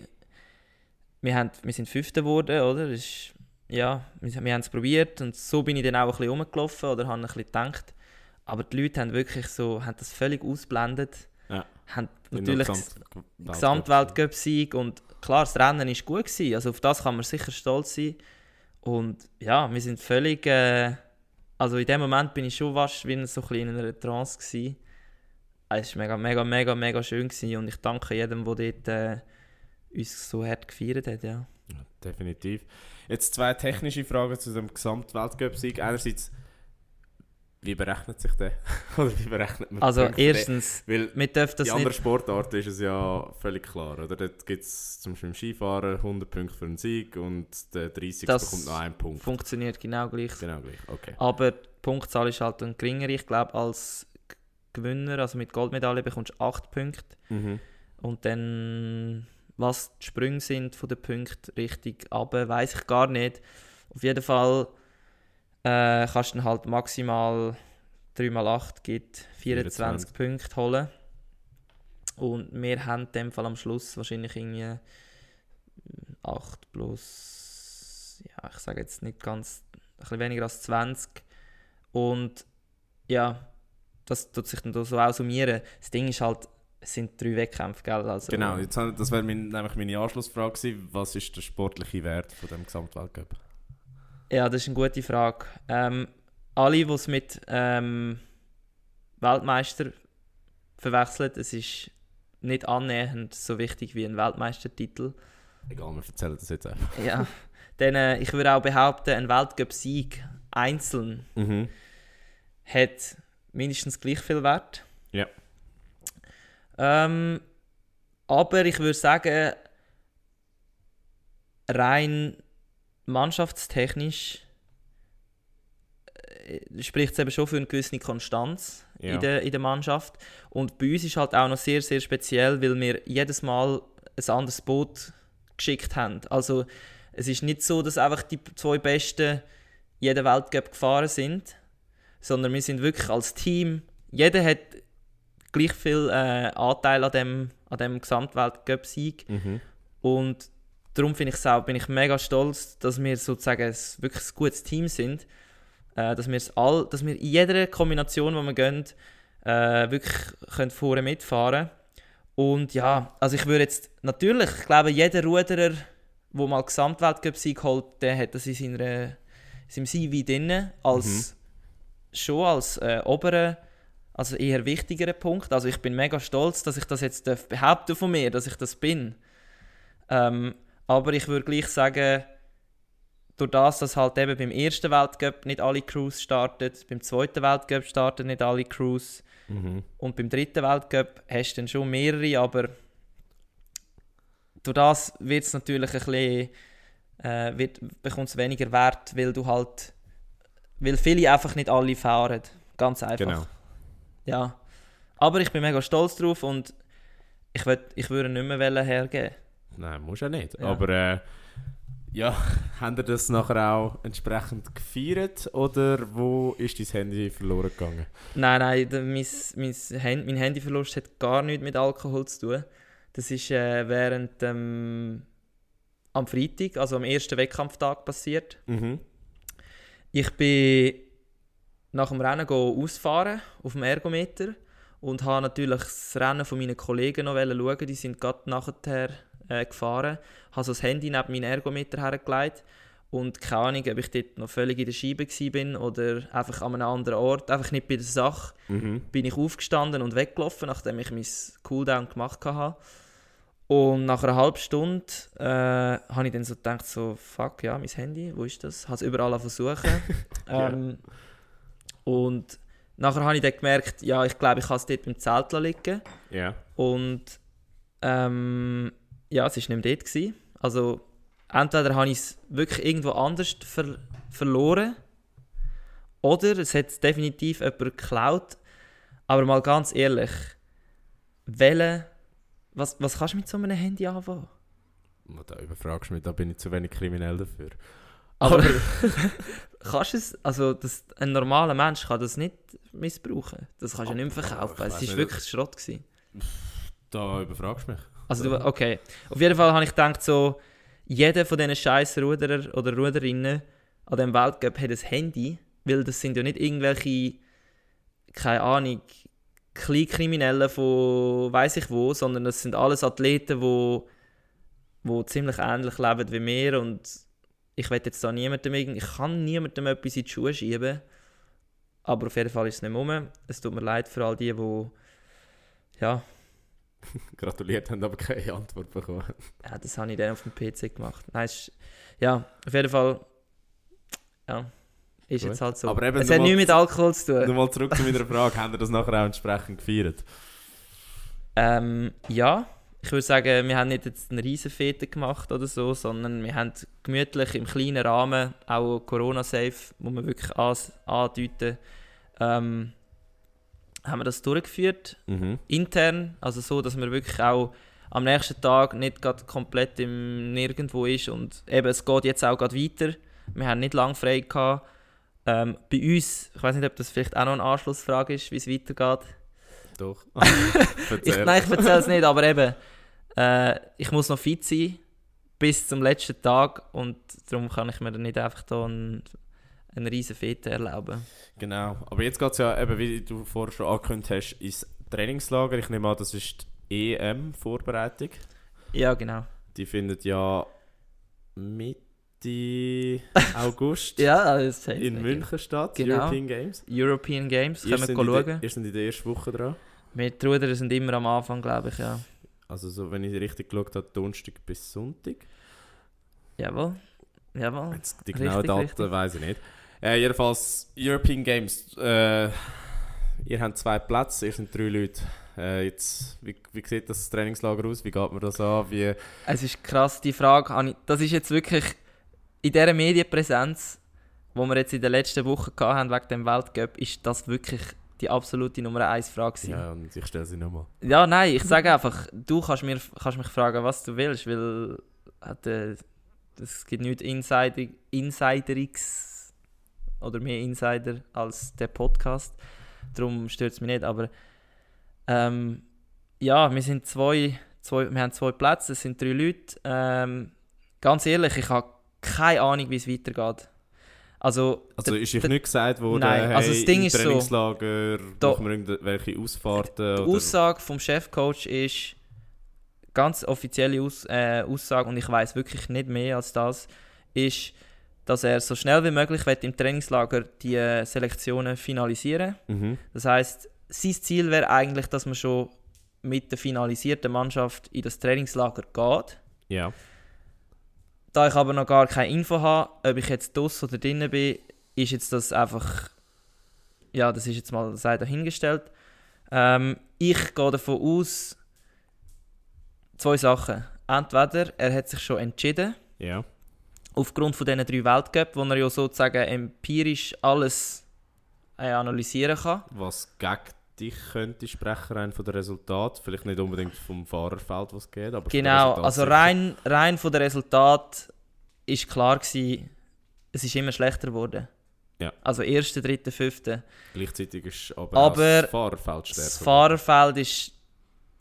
wir, haben, wir sind Fünfter geworden, oder? Ist, ja, wir, wir haben es probiert und so bin ich dann auch ein bisschen rumgelaufen oder habe ein bisschen gedacht. Aber die Leute haben wirklich so, haben das völlig ausblendet. Ja. Haben natürlich das Gesamt- Gesamtweltcup-Sieg und klar, das Rennen war gut gewesen, also auf das kann man sicher stolz sein. Und ja, wir sind völlig, äh, also in dem Moment bin ich schon fast wie in so ein bisschen in einer Trance gewesen. Es war mega, mega, mega, mega schön gewesen und ich danke jedem, der dort äh, uns so hart gefeiert hat, ja. Ja, definitiv. Jetzt zwei technische Fragen zu dem Gesamtweltcup-Sieg. Einerseits, wie berechnet sich der? Oder wie berechnet man Also erstens, Weil wir dürfen das anderen nicht... Sportarten ist es ja völlig klar, oder? Dort gibt es zum Beispiel im Skifahren 100 Punkte für einen Sieg und der 30. Das bekommt noch einen Punkt. funktioniert genau gleich. Genau gleich, okay. Aber die Punktzahl ist halt geringer. Ich glaube, als Gewinner, also mit Goldmedaille, bekommst du 8 Punkte. Mhm. Und dann, was die Sprünge sind von den Punkten richtig runter, weiß ich gar nicht. Auf jeden Fall äh, kannst du dann halt maximal 3x8 gibt 24, 24. Punkte holen. Und wir haben in dem Fall am Schluss wahrscheinlich irgendwie 8 plus, ja, ich sage jetzt nicht ganz, ein bisschen weniger als 20. Und ja, das tut sich dann so auch summieren. Das Ding ist halt, es sind drei Wettkämpfe, gell? Also, Genau, jetzt, das wäre mein, nämlich meine Anschlussfrage gewesen. Was ist der sportliche Wert von dem Gesamtweltcup? Ja, das ist eine gute Frage. Ähm, alle, die es mit ähm, Weltmeister verwechseln, es ist nicht annähernd so wichtig wie ein Weltmeistertitel. Egal, wir erzählen das jetzt einfach. Ja, denn äh, ich würde auch behaupten, ein Weltcup-Sieg einzeln Mhm. hat mindestens gleich viel Wert. Ja. Ähm, aber ich würde sagen, rein mannschaftstechnisch äh, spricht es eben schon für eine gewisse Konstanz Ja. in, der, in der Mannschaft. Und bei uns ist halt auch noch sehr, sehr speziell, weil wir jedes Mal ein anderes Boot geschickt haben. Also es ist nicht so, dass einfach die zwei Besten jeden Weltcup gefahren sind, sondern wir sind wirklich als Team, jeder hat gleich viel äh, Anteil an dem, an dem Gesamtweltcup-Sieg. Mhm. und darum finde ich auch, bin ich mega stolz, dass wir sozusagen ein, wirklich ein gutes Team sind, äh, dass, all, dass wir in jeder Kombination, die wir gehen, äh, wirklich können vorne mitfahren. Und ja, also ich würde jetzt, natürlich, ich glaube, jeder Ruderer, der mal Gesamtweltcup-Sieg holt, der hat das in, seiner, in seinem CV drin, als, schon als äh, oberen, also eher wichtigeren Punkt. Also ich bin mega stolz, dass ich das jetzt behaupten von mir, dass ich das bin. Ähm, aber ich würde gleich sagen, durch das, dass halt eben beim ersten Weltcup nicht alle Crews starten, beim zweiten Weltcup starten nicht alle Crews Mhm. und beim dritten Weltcup hast du dann schon mehrere, aber durch das wird es natürlich ein bisschen, äh, wird, bekommt es weniger Wert, weil du halt, weil viele einfach nicht alle fahren. Ganz einfach. Genau. Ja. Aber ich bin mega stolz drauf und ich, würd, ich würde nicht mehr wollen hergeben. Nein, muss ja nicht. Ja. Aber äh, ja, haben ihr das nachher auch entsprechend gefeiert oder wo ist dein Handy verloren gegangen? Nein, nein, der- mein, mein, Hand, mein Handyverlust hat gar nichts mit Alkohol zu tun. Das ist äh, während ähm, am Freitag, also am ersten Wettkampftag passiert. Mhm. Ich bin nach dem Rennen ausfahren auf dem Ergometer und habe natürlich das Rennen von meinen Kollegen noch schauen. Die sind gerade nachher äh, gefahren. Habe so das Handy neben meinen Ergometer hergelegt und keine Ahnung, ob ich dort noch völlig in der Scheibe bin oder einfach an einem anderen Ort, einfach nicht bei der Sache Mhm. bin ich aufgestanden und weggelaufen, nachdem ich mein Cooldown gemacht hatte. Und nach einer halben Stunde äh, habe ich dann so gedacht, so, fuck, ja, mein Handy, wo ist das? Habe es überall versuchen. Ähm, und nachher habe ich dann gemerkt, ja, ich glaube, ich habe es dort beim Zelt liegen. Ja. Und ähm, ja, es war nicht mehr dort. Gewesen. Also entweder habe ich es wirklich irgendwo anders ver verloren oder es hat definitiv jemand geklaut. Aber mal ganz ehrlich, welche, was, was kannst du mit so einem Handy anfangen? Da überfragst du mich, da bin ich zu wenig kriminell dafür. Aber kannst du es, also das, ein normaler Mensch kann das nicht missbrauchen. Das kannst du nicht mehr verkaufen. Es war wirklich Schrott. Gewesen. Da überfragst du mich. Also, du, okay. Auf jeden Fall habe ich gedacht, so, jeder von diesen scheiß Ruderer oder Ruderinnen an diesem Weltcup hat ein Handy, weil das sind ja nicht irgendwelche, keine Ahnung, Kleinkriminellen von weiß ich wo, sondern das sind alles Athleten, wo, wo ziemlich ähnlich leben wie wir und ich will jetzt da niemandem ich kann niemandem etwas in die Schuhe schieben, aber auf jeden Fall ist es nicht rum. Es tut mir leid für all die, die ja, Gratuliert, haben aber keine Antwort bekommen. Ja, das habe ich dann auf dem PC gemacht. Nein, es ist, ja, auf jeden Fall. Ja, ist jetzt halt so. Aber eben es hat nichts mit Alkohol zu tun. Nochmal zurück zu meiner Frage, haben ihr das nachher auch entsprechend gefeiert? Ähm, ja, ich würde sagen, wir haben nicht jetzt eine riesen Fete gemacht oder so, sondern wir haben gemütlich im kleinen Rahmen, auch Corona-safe, muss man wirklich andeuten, ähm, haben wir das durchgeführt. Mhm. intern, also so, dass man wirklich auch am nächsten Tag nicht gerade komplett im Nirgendwo ist und eben, es geht jetzt auch gerade weiter. Wir haben nicht lange frei gehabt. Ähm, bei uns, ich weiß nicht, ob das vielleicht auch noch eine Anschlussfrage ist, wie es weitergeht. Doch. Ich, nein, ich erzähle es nicht, aber eben, äh, ich muss noch fit sein bis zum letzten Tag und darum kann ich mir dann nicht einfach da einen, einen riesen Fete erlauben. Genau. Aber jetzt geht es ja, eben, wie du vorher schon angekündigt hast, ins Trainingslager. Ich nehme an, das ist EM-Vorbereitung. Ja, genau. Die findet ja Mitte August Ja, das in München statt, Genau. European Games. European Games, können wir schauen. ihr sind in der ersten Woche dran. Wir Ruder sind immer am Anfang, glaube ich, ja. Also so, wenn ich richtig geschaut habe, Donnerstag bis Sonntag. Jawohl. Jawohl. Jetzt die genauen Daten weiß ich nicht. Äh, jedenfalls, European Games. Äh, ihr habt zwei Plätze, ihr sind drei Leute. Äh, jetzt, wie, wie sieht das Trainingslager aus? Wie geht man das an? Wie, Es ist krass, die Frage, das ist jetzt wirklich in dieser Medienpräsenz, wo wir jetzt in den letzten Wochen gehabt haben wegen dem Weltcup, ist das wirklich die absolute Nummer 1 Frage gewesen. ja, und ich stelle sie nochmal. Ja, nein, ich sage einfach, du kannst, mir, kannst mich fragen, was du willst, weil äh, es gibt nichts Insider, Insideriges oder mehr Insider als der Podcast. Darum stört es mich nicht, aber ähm, ja, wir sind zwei, zwei, wir haben zwei Plätze, es sind drei Leute. Ähm, ganz ehrlich, ich habe keine Ahnung, wie es weitergeht. Also, Also ist euch nicht gesagt worden, Nein, hey, also das Ding im ist so, Trainingslager da- machen wir irgendwelche Ausfahrten? Die oder? Aussage vom Chefcoach ist ganz offizielle Aus äh, Aussage und ich weiß wirklich nicht mehr als das, ist, dass er so schnell wie möglich will im Trainingslager die äh, Selektionen finalisieren. Mhm. Das heißt, sein Ziel wäre eigentlich, dass man schon mit der finalisierten Mannschaft in das Trainingslager geht. Ja. Da ich aber noch gar keine Info habe, ob ich jetzt dos oder drinnen bin, ist jetzt das einfach, ja, das ist jetzt mal sei dahingestellt. Ähm, ich gehe davon aus, zwei Sachen. Entweder er hat sich schon entschieden, Ja. aufgrund von diesen drei Weltcup, wo er ja sozusagen empirisch alles äh, analysieren kann. Was gegen dich könnte sprechen, rein von den Resultaten. Vielleicht nicht unbedingt vom Fahrerfeld, was geht, aber Genau, also rein, rein von den Resultaten ist klar gewesen, es ist immer schlechter geworden. Ja. Also erste, dritte, fünfte. Gleichzeitig ist aber, Aber das Fahrerfeld stärker. Das Fahrerfeld ist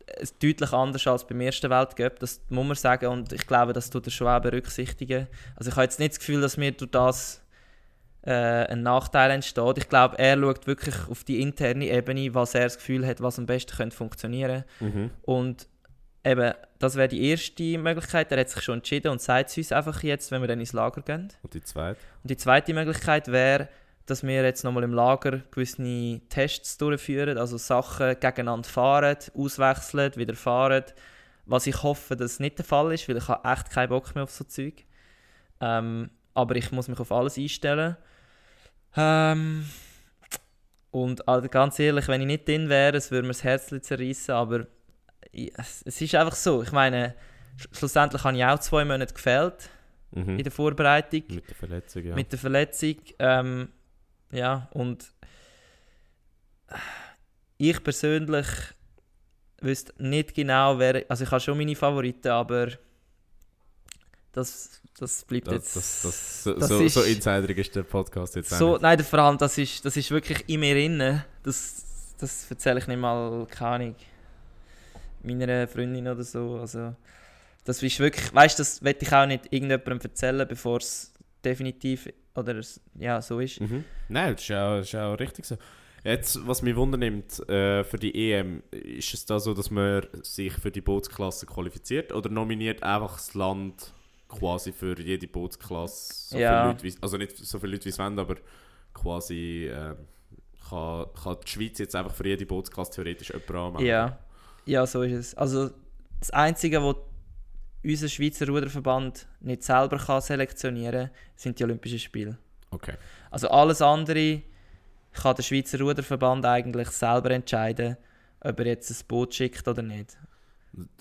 äh, deutlich anders als beim ersten Weltcup, das muss man sagen und ich glaube, das tut er schon auch berücksichtigen. Also ich habe jetzt nicht das Gefühl, dass mir durch das ein Nachteil entsteht. Ich glaube, er schaut wirklich auf die interne Ebene, was er das Gefühl hat, was am besten könnte funktionieren Mhm. und eben, das wäre die erste Möglichkeit. Er hat sich schon entschieden und sagt es uns einfach jetzt, wenn wir dann ins Lager gehen. Und die zweite? Und die zweite Möglichkeit wäre, dass wir jetzt nochmal im Lager gewisse Tests durchführen, also Sachen gegeneinander fahren, auswechseln, wieder fahren. Was ich hoffe, dass nicht der Fall ist, weil ich habe echt keinen Bock mehr auf so Zeug. Ähm, aber ich muss mich auf alles einstellen. Ähm, und also ganz ehrlich, wenn ich nicht drin wäre, es würde mir das Herz zerreißen, aber es ist einfach so. Ich meine, sch- schlussendlich habe ich auch zwei Monate gefehlt Mhm. in der Vorbereitung Mit der Verletzung, ja. mit der Verletzung. Ähm, ja, und ich persönlich wüsste nicht genau, wer. Also, ich habe schon meine Favoriten, aber das, das bleibt das, jetzt. das, das, so, das so, ist- so insiderig ist der Podcast jetzt so, nein, vor allem, das ist, das ist wirklich in mir drin. Das, das erzähle ich nicht mal, keine Ahnung, meiner Freundin oder so. Also, das ist wirklich, weißt du, das will ich auch nicht irgendjemandem erzählen, bevor es definitiv oder ja, so ist. Mhm. Nein, das ist, auch, das ist auch richtig so. Jetzt, was mich wundernimmt äh, für die EM, ist es da so, dass man sich für die Bootsklasse qualifiziert oder nominiert einfach das Land quasi für jede Bootsklasse so Ja. viele Leute, wie, also nicht so viele Leute wie es wollen, aber quasi äh, kann, kann die Schweiz jetzt einfach für jede Bootsklasse theoretisch jemanden anmelden. Ja, ja, so ist es. Also das Einzige, was unser Schweizer Ruderverband nicht selber kann selektionieren kann, sind die Olympischen Spiele. Okay. Also alles andere kann der Schweizer Ruderverband eigentlich selber entscheiden, ob er jetzt ein Boot schickt oder nicht.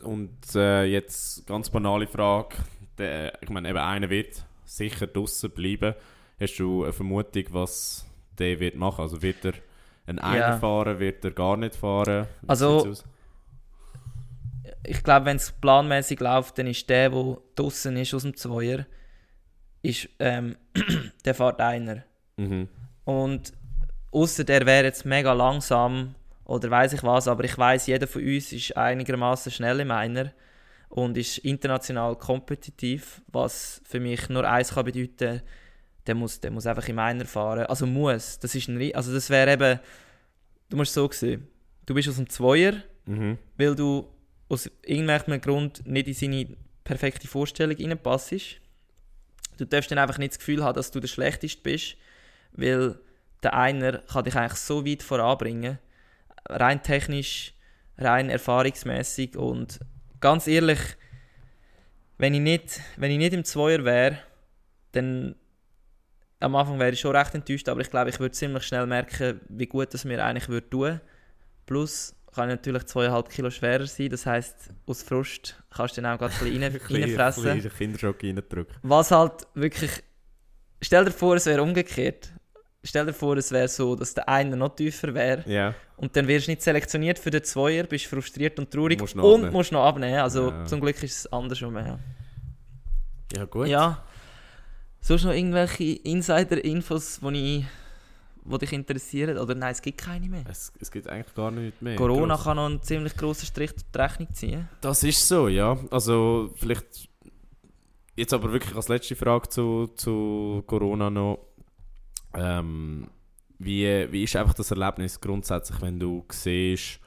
Und äh, jetzt ganz banale Frage. Der, ich meine, eben einer wird sicher draußen bleiben. Hast du eine Vermutung, was der wird machen? Also wird er ein Einer Ja. fahren, wird er gar nicht fahren? Wie Also-? Ich glaube, wenn es planmäßig läuft, dann ist der, der draußen ist aus dem Zweier, ist, ähm, der fährt einer. Mhm. Und außer der wäre jetzt mega langsam oder weiß ich was, aber ich weiß, jeder von uns ist einigermaßen schnell im Einer und ist international kompetitiv, was für mich nur eins kann bedeuten, der muss, der muss einfach im Einer fahren. Also muss. Das ist ein, also das wäre eben, du musst so sehen, du bist aus dem Zweier, Mhm. weil du aus irgendeinem Grund nicht in seine perfekte Vorstellung reinpasst. Du darfst dann einfach nicht das Gefühl haben, dass du der Schlechteste bist, weil der einer kann dich eigentlich so weit voranbringen, rein technisch, rein erfahrungsmäßig und ganz ehrlich, wenn ich nicht, wenn ich nicht im Zweier wäre, dann am Anfang wäre ich schon recht enttäuscht, aber ich glaube, ich würde ziemlich schnell merken, wie gut es mir eigentlich würde tun. Plus kann ich natürlich zweieinhalb Kilo schwerer sein, das heisst, aus Frust kannst du dann auch gerade ein bisschen rein, reinfressen. Ein bisschen Kinderschock reindrücken. Was halt wirklich, stell dir vor, es wäre umgekehrt. Stell dir vor, es wäre so, dass der eine noch tiefer wäre Ja. und dann wirst du nicht selektioniert für den Zweier, bist frustriert und traurig Musst und abnehmen. musst noch abnehmen. Also Ja. zum Glück ist es andersrum. Ja. Ja, gut. ja. Sonst noch irgendwelche Insider-Infos, die ich die dich interessieren? Oder nein, es gibt keine mehr. Es, es gibt eigentlich gar nichts mehr. Corona Gross. kann noch einen ziemlich grossen Strich durch die Rechnung ziehen. Das ist so, ja. Also vielleicht jetzt aber wirklich als letzte Frage zu, zu Corona noch. Ähm, wie, wie ist einfach das Erlebnis grundsätzlich, wenn du siehst,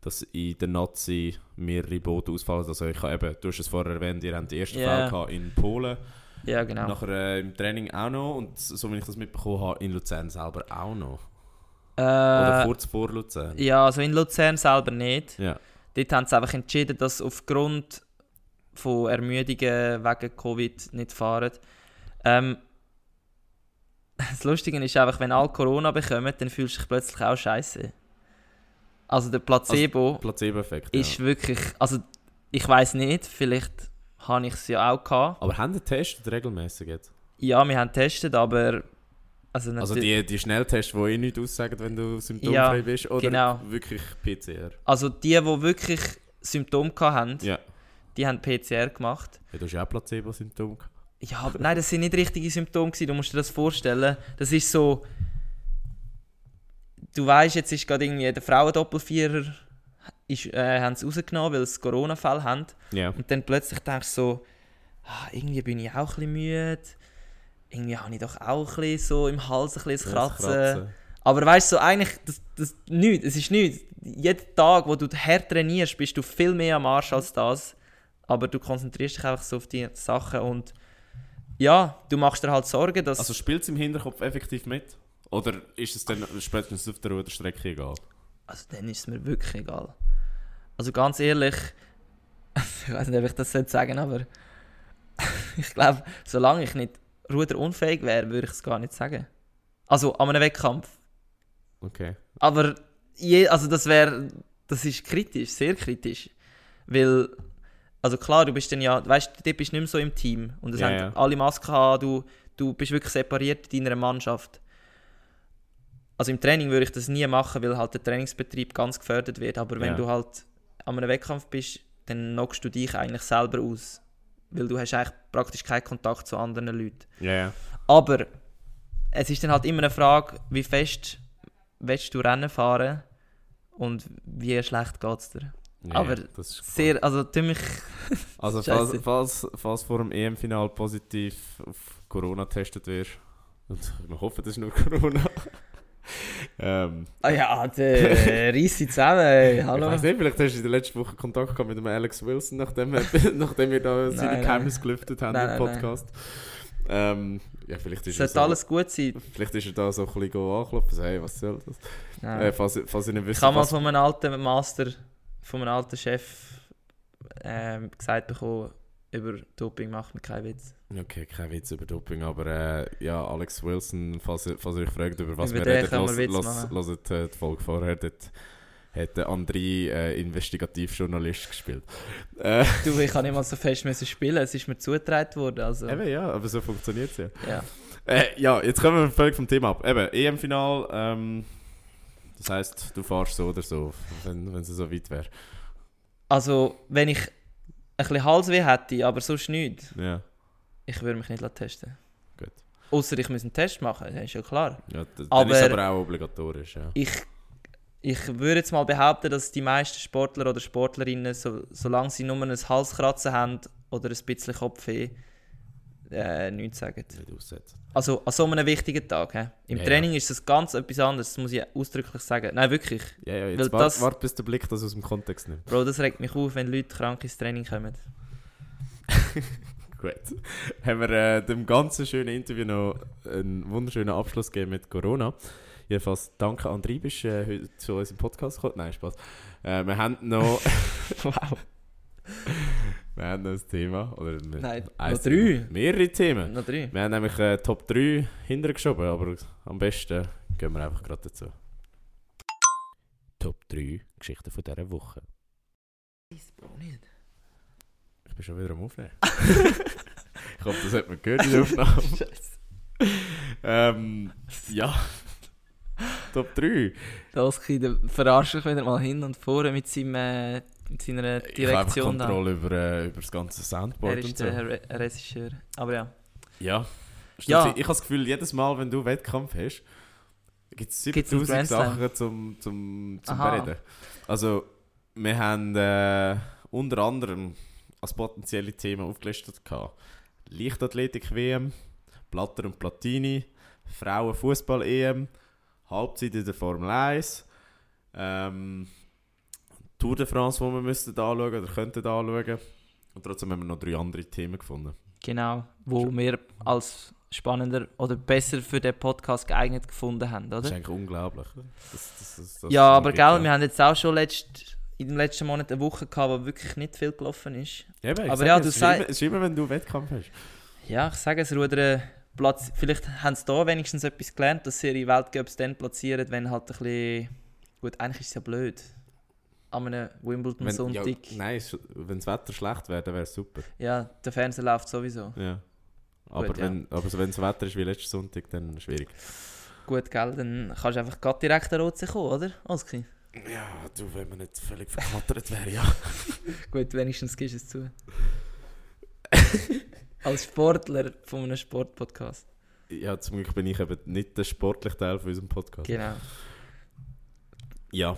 dass in der Nazi mehrere Boote ausfallen? Also ich habe eben, du hast es vorher erwähnt, ihr habt den ersten Ja. Fall in Polen, Ja, genau. nachher äh, im Training auch noch und so wie ich das mitbekommen habe, in Luzern selber auch noch. Oder Äh, kurz vor Luzern. ja, also in Luzern selber nicht. Ja. Dort haben sie einfach entschieden, dass aufgrund von Ermüdungen wegen Covid nicht fahren. Ähm, das Lustige ist einfach, wenn alle Corona bekommen, dann fühlst du dich plötzlich auch scheiße. Also der Placebo Placebo-Effekt. ist Ja. wirklich, also ich weiß nicht, vielleicht habe ich es ja auch gehabt. Aber haben die getestet regelmäßig jetzt? Ja, wir haben getestet, aber also, Also die, die Schnelltests, die eh nichts aussagen, wenn du symptomfrei Ja, bist, oder genau. wirklich PCR? also die, die wirklich Symptome hatten, Ja. die haben PCR gemacht. ja du hast ja auch Placebo-Symptome. gehabt. Ja, aber nein, das sind nicht richtige Symptome gewesen. Du musst dir das vorstellen. Das ist so. Du weißt, jetzt ist gerade irgendwie der Frauendoppelvierer, ist, äh, haben sie rausgenommen, weil sie Corona-Fälle haben. Ja. Und dann plötzlich denkst du so, ah, irgendwie bin ich auch ein bisschen müde. Irgendwie habe ich doch auch ein bisschen so im Hals ein bisschen das das Kratzen. Aber weißt du, so eigentlich, das, das, nichts, es ist nichts. Jeden Tag, wo du hart trainierst, bist du viel mehr am Arsch als das. Aber du konzentrierst dich einfach so auf die Sachen und ja, du machst dir halt Sorgen, dass... Also spielt es im Hinterkopf effektiv mit? Oder ist es dann spätestens auf der Ruderstrecke egal? Also dann ist es mir wirklich egal. Also ganz ehrlich, ich weiß nicht, ob ich das sagen, aber ich glaube, solange ich nicht ruderunfähig wäre, würde ich es gar nicht sagen. Also an einem Wettkampf. Okay. Aber je, also das wäre, das ist kritisch, sehr kritisch. Weil, also klar, du bist dann ja, weißt du, bist nicht mehr so im Team. Und es Ja, haben ja. alle Masken gehabt, du, du bist wirklich separiert in deiner Mannschaft. Also im Training würde ich das nie machen, weil halt der Trainingsbetrieb ganz gefördert wird. Aber wenn Ja. du halt an einem Wettkampf bist, dann knockst du dich eigentlich selber aus. Weil du hast eigentlich praktisch keinen Kontakt zu anderen Leuten. Ja, ja. Aber es ist dann halt immer eine Frage, wie fest willst du Rennen fahren und wie schlecht geht es dir. Ja Aber. Sehr, also mich. Also falls, falls, falls vor dem EM-Final positiv auf Corona getestet wirst, und wir hoffen, das ist nur Corona. ähm, Ah ja, der reiss sie zusammen, ey. Ich hallo. weiß nicht, vielleicht hast du in der letzten Woche Kontakt gehabt mit dem Alex Wilson, nachdem, wir- nachdem wir da seine Nein, Geheimnisse gelüftet haben Nein, im Podcast. Ähm, ja, vielleicht ist, Sollte so, alles gut sein. vielleicht ist er da so ein bisschen anklopfen, hey, was soll das? Äh, falls, falls ihr nicht ich wisst, habe mal was... von einem alten Master, von einem alten Chef ähm, gesagt bekommen, über Doping macht mir keinen Witz. Okay, kein Witz über Doping, aber äh, ja, Alex Wilson, falls, ihr- falls ihr euch fragt, über was Über wir den reden, los, los, machen. loset, äh, die Folge vorher, dort hat der André äh, Investigativjournalist gespielt. Äh, Du, ich kann nicht mal so fest müssen spielen, es ist mir zugetragen worden. Also, eben ja, aber so funktioniert es ja. ja. Äh, ja, jetzt kommen wir völlig vom Thema ab. Eben, EM-Final, ähm, das heisst, du fahrst so oder so, wenn, wenn es so weit wäre. Also, wenn ich ein bisschen Halsweh hätte, aber sonst nicht, Ja, ich würde mich nicht testen gut. Außer ich muss einen Test machen, das ist ja klar. Ja, d- dann Aber- ist aber auch obligatorisch, ja. Ich, ich würde jetzt mal behaupten, dass die meisten Sportler oder Sportlerinnen, so, solange sie nur ein Halskratzen haben oder ein bisschen Kopfweh, äh, nichts sagen. Nicht aussetzen. Also an so einem wichtigen Tag. He? Im Ja, Training ist es ganz etwas anderes, das muss ich ausdrücklich sagen. Nein, wirklich. Ja, ja, jetzt wart, das- wart, bis der Blick das aus dem Kontext nimmt. Bro, das regt mich auf, wenn Leute krank ins Training kommen. Gut. Haben wir äh, dem ganzen schönen Interview noch einen wunderschönen Abschluss gegeben mit Corona. Jedenfalls danke an bist äh, heute zu unserem Podcast gekommen. Nein, Spaß. Äh, wir haben noch, wow. Wir haben noch ein Thema. Oder Nein, ein noch drei. Mehrere Themen. Noch drei. Wir haben nämlich äh, Top 3 hintergeschoben, aber am besten gehen wir einfach gerade dazu. Top 3 Geschichten von dieser Woche. Ich bin schon wieder am Aufnehmen. ich hoffe, das hat man gehört in der Aufnahme. Scheiße. ähm, ja. Top 3. Dolski, der verarscht mich wieder mal hin und vorne mit, seinem, äh, mit seiner Ich habe Direktion da. Kontrolle über, äh, über das ganze Er Soundboard und ist so. der Re Regisseur. Aber ja. Ja. Ja. Ich habe das Gefühl, jedes Mal, wenn du Wettkampf hast, gibt es Gibt's einen 7000 Grand Slam? Sachen zum, zum, zum Aha. Bereden. Also, wir haben äh, unter anderem als potenzielle Themen aufgelistet gehabt. Leichtathletik-WM, Platter und Platini, Frauen-Fußball-EM, Halbzeit in der Formel 1, ähm, Tour de France, die wir müssten anschauen oder könnten anschauen. Und trotzdem haben wir noch drei andere Themen gefunden. Genau. Wo wir als spannender oder besser für den Podcast geeignet gefunden haben, Das ist oder? eigentlich unglaublich. Das, das, das, Ja, aber gell, ja. wir haben jetzt auch schon letzt, in den letzten Monaten eine Woche gehabt, wo wirklich nicht viel gelaufen ist. Ja, aber sag ja, du es ist sag- immer- Es ist immer, wenn du Wettkampf hast. Ja, ich sage es, Rudern Platz. Vielleicht haben sie da wenigstens etwas gelernt, dass sie ihre Weltcups dann platzieren, wenn halt ein bisschen. Gut, eigentlich ist es ja blöd. An einem ja, Wimbledon-Sonntag. Ja, nein, wenn das Wetter schlecht wäre, dann wäre es super. der Fernseher läuft sowieso. Ja. Aber, Gut, ja. wenn, aber so, wenn das Wetter ist wie letzten Sonntag, dann schwierig. Gut, gell, dann kannst du einfach grad direkt an Rotze kommen, oder? Oski? Ja, du, wenn man nicht völlig verknattert wäre, ja. Gut, wenigstens gibst du es zu. Als Sportler von einem Sportpodcast. Ja, zum Glück bin ich eben nicht der sportliche Teil von unserem Podcast. Genau. Ja,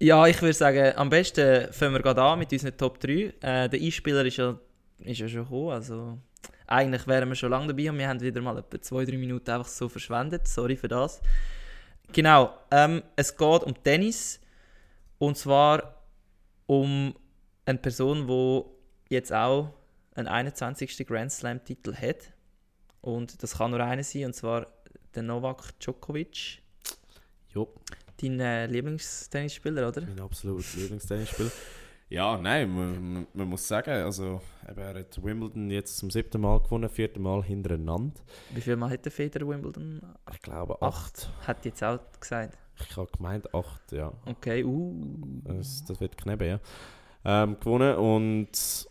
Ja, ich würde sagen, am besten fangen wir gerade an mit unseren Top 3. Äh, der Einspieler ist ja, ist ja schon gekommen, also eigentlich wären wir schon lange dabei und wir haben wieder mal etwa 2-3 Minuten einfach so verschwendet. Sorry für das. Genau, ähm, es geht um Tennis und zwar um eine Person, die jetzt auch einen 21. Grand Slam-Titel hat. Und das kann nur einer sein, und zwar der Novak Djokovic. jo, Dein äh, Lieblingstennisspieler, oder? mein absolutes Lieblingstennisspiel. Ja, nein, man, man, man muss sagen, also eben, er hat Wimbledon jetzt zum siebten Mal gewonnen, vierten Mal hintereinander. Wie viel Mal hat der Federer Wimbledon? Ich glaube Acht. Hat jetzt auch gesagt. Ich habe gemeint acht, ja. Okay, uh. Das, das wird knapp, ja. Ähm, gewonnen und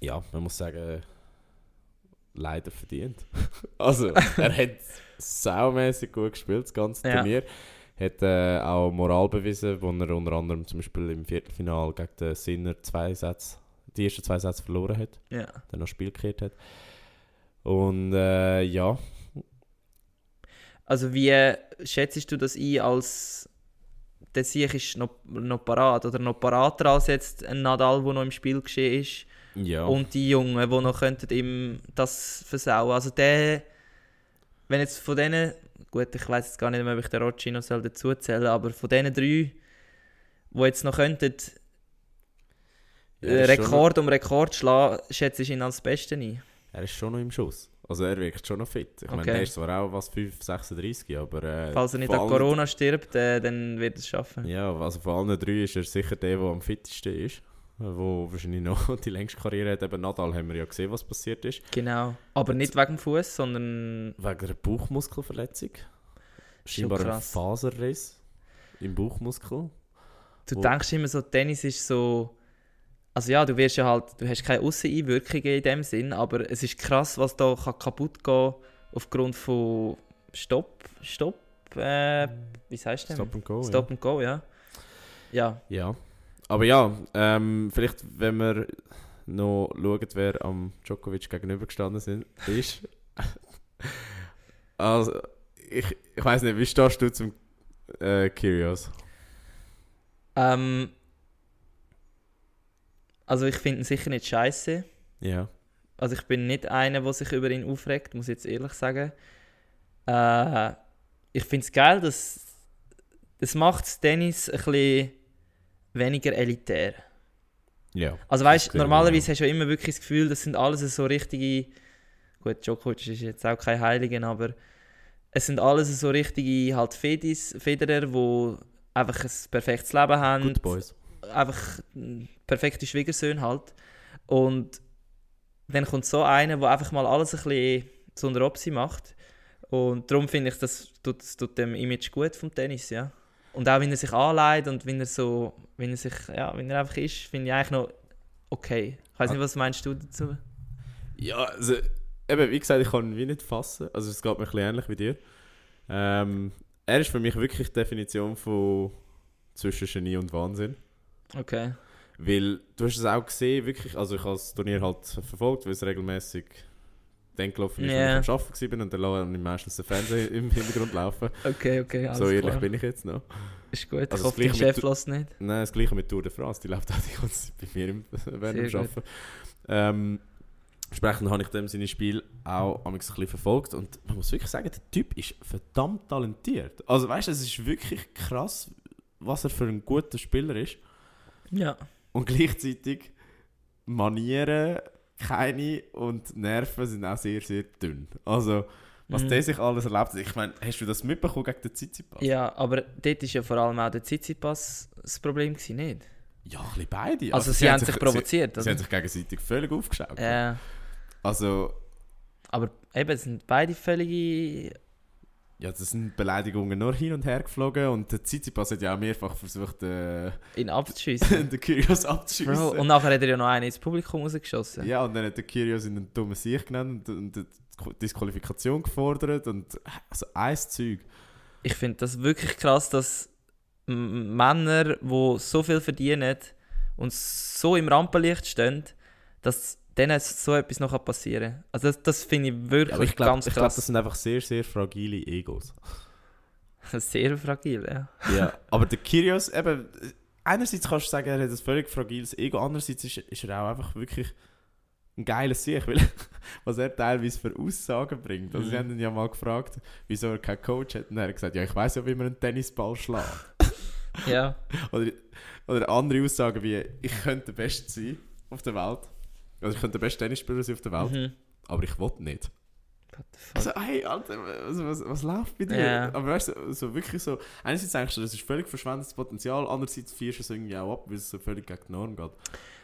ja, man muss sagen, leider verdient. also, er hat saumässig gut gespielt, das ganze Ja. Hat äh, auch Moral bewiesen, wo er unter anderem zum Beispiel im Viertelfinal gegen den Sinner zwei Sätze, die ersten zwei Sätze verloren hat, Ja. dann noch Spiel gekehrt hat. Und äh, ja, Also wie äh, schätzt du das ein als der Sieg ist noch, noch parat oder noch parater als jetzt ein Nadal, der noch im Spiel geschehen ist ja. und die Jungen, die noch könnten ihm das versauen. Also der, wenn jetzt von denen, gut, ich weiß jetzt gar nicht mehr, ob ich den Rocci noch soll dazu zählen, aber von denen drei, die jetzt noch könnten Ja, Rekord um Rekord schlagen, schätzt du ihn als Besten ein? Er ist schon noch im Schuss. Also er wirkt schon noch fit. Ich meine, Okay. er ist zwar auch was 5, 36, aber... Äh, Falls er nicht an Corona stirbt, äh, dann wird er es schaffen. Ja, also von allen drei ist er sicher der, der am fittesten ist. Wo wahrscheinlich noch die längste Karriere hat. Eben Nadal haben wir ja gesehen, was passiert ist. Genau. Aber nicht wegen dem Fuß, sondern Wegen einer Bauchmuskelverletzung. Scheinbar ein. Faserriss im Bauchmuskel. du Wo- denkst immer so, Tennis ist so. Also ja, du wirst ja halt, du hast keine Ausseneinwirkungen in dem Sinn, aber es ist krass, was da kann kaputt gehen aufgrund von Stopp, Stopp, äh, wie heißt du Stop and go. Stop and go, ja. Ja, Ja. Aber ja, ähm, vielleicht, wenn wir noch schauen, wer am Djokovic gegenübergestanden sind, ist. also, ich, ich weiß nicht, wie stehst du zum äh, Kyrgios? ähm, also ich finde ihn sicher nicht scheiße. Ja. Also ich bin nicht einer, der sich über ihn aufregt, muss ich jetzt ehrlich sagen. Äh, ich finde es geil, dass das macht das Tennis ein bisschen weniger elitär. Ja. Also weißt du, normalerweise hast du ja immer wirklich das Gefühl, das sind alles so richtige. Gut, Djokovic ist jetzt auch kein Heiligen, aber es sind alles so richtige halt Fedis, Federer, die einfach ein perfektes Leben haben, Good Boys. einfach perfekte Schwiegersöhne halt. Und dann kommt so einer, der einfach mal alles ein bisschen zu einer Opsi macht. Und darum finde ich, das tut, das tut dem Image gut vom Tennis, ja. Und auch wenn er sich anleitet und wenn er so, wenn er sich, ja, wenn er einfach ist, finde ich eigentlich noch okay. Ich weiß nicht, was meinst du dazu? Ja, also, eben, wie gesagt, ich kann ihn wie nicht fassen. Also, es geht mir ein bisschen ähnlich wie dir. Ähm, er ist für mich wirklich die Definition von zwischen Genie und Wahnsinn. Okay. Weil du hast es auch gesehen, wirklich, also ich habe das Turnier halt verfolgt, weil es regelmäßig dann gelaufen ist, Ja. wenn ich am Arbeiten war und dann lasse ich meistens den Fernseher im Hintergrund laufen. Okay, okay, so ehrlich klar. bin ich jetzt noch. Ist gut, Also ich hoffe, dein Chef lässt nicht. Nein, das gleiche mit Tour de France, die läuft auch die ganze Zeit bei mir im, während dem. Arbeiten. Ähm, entsprechend habe ich dem seine Spiel auch ein bisschen verfolgt und man muss wirklich sagen, der Typ ist verdammt talentiert. Also weißt du, es ist wirklich krass, was er für ein guter Spieler ist Ja. und gleichzeitig Manieren keine und Nerven sind auch sehr, sehr dünn. Also, was Mhm. der sich alles erlebt hat. Ich meine, hast du das mitbekommen gegen den Tsitsipas? Ja, aber dort war ja vor allem auch der Tsitsipas das Problem, gewesen, nicht? Ja, ein bisschen beide. Also, sie, haben sich Sie, provoziert, sie oder? haben sich gegenseitig völlig aufgeschaut. Ja, Also, aber eben, es sind beide völlige... ja, das sind Beleidigungen nur hin und her geflogen und der Tsitsipas hat ja auch mehrfach versucht, äh, ihn abzuschiessen. den Kyrgios Bro, abzuschießen. und nachher hat er ja noch einen ins Publikum rausgeschossen. Ja, und dann hat der Kyrgios in einen dummen Sieg genannt und, und die Disqualifikation gefordert und also ein Zeug. Ich finde das wirklich krass, dass Männer, die so viel verdienen und so im Rampenlicht stehen, dass denen so etwas noch passieren kann. Also das, das finde ich wirklich Ja, aber ich glaube, ganz ich glaub, krass. das sind einfach sehr, sehr fragile Egos. Sehr fragil, ja. Ja, aber der Kyrgios, eben, einerseits kannst du sagen, er hat ein völlig fragiles Ego, andererseits ist, ist er auch einfach wirklich ein geiler Sieg, weil was er teilweise für Aussagen bringt. Also, Mhm. sie haben ihn ja mal gefragt, wieso er keinen Coach hat, und er hat gesagt, ja, ich weiß ja, wie man einen Tennisball schlägt. Ja, Oder, oder andere Aussagen wie, ich könnte der Beste sein auf der Welt. Also, ich könnte der beste Tennisspieler sein auf der Welt, mhm. aber ich will nicht. Also, hey, Alter, was, was, was läuft bei dir? Ja. Aber weißt du, so wirklich so, einerseits denkst du, das ist völlig verschwendetes Potenzial, andererseits fierst du es irgendwie auch ab, weil es so völlig gegen die Norm geht.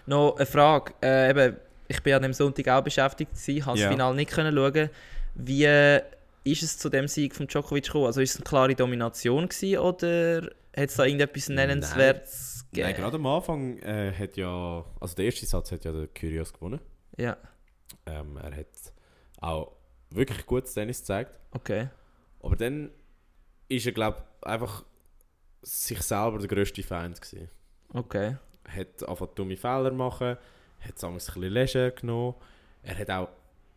Noch eine Frage. Äh, eben, ich bin an dem Sonntag auch beschäftigt, gewesen, habe Ja. das Finale nicht können schauen. Wie äh, ist es zu dem Sieg von Djokovic gekommen? Also ist es eine klare Domination gewesen, oder hat es da irgendetwas Nennenswertes gegeben? Nein, gerade am Anfang äh, hat ja, also der erste Satz hat ja der Kyrgios gewonnen. Ja, Ähm, er hat auch wirklich gutes Tennis gezeigt. okay. Aber dann ist er, glaube ich, einfach sich selber der grösste Feind gewesen. Okay. hat angefangen dumme Fehler machen, hat es ein bisschen leger genommen. Er hat auch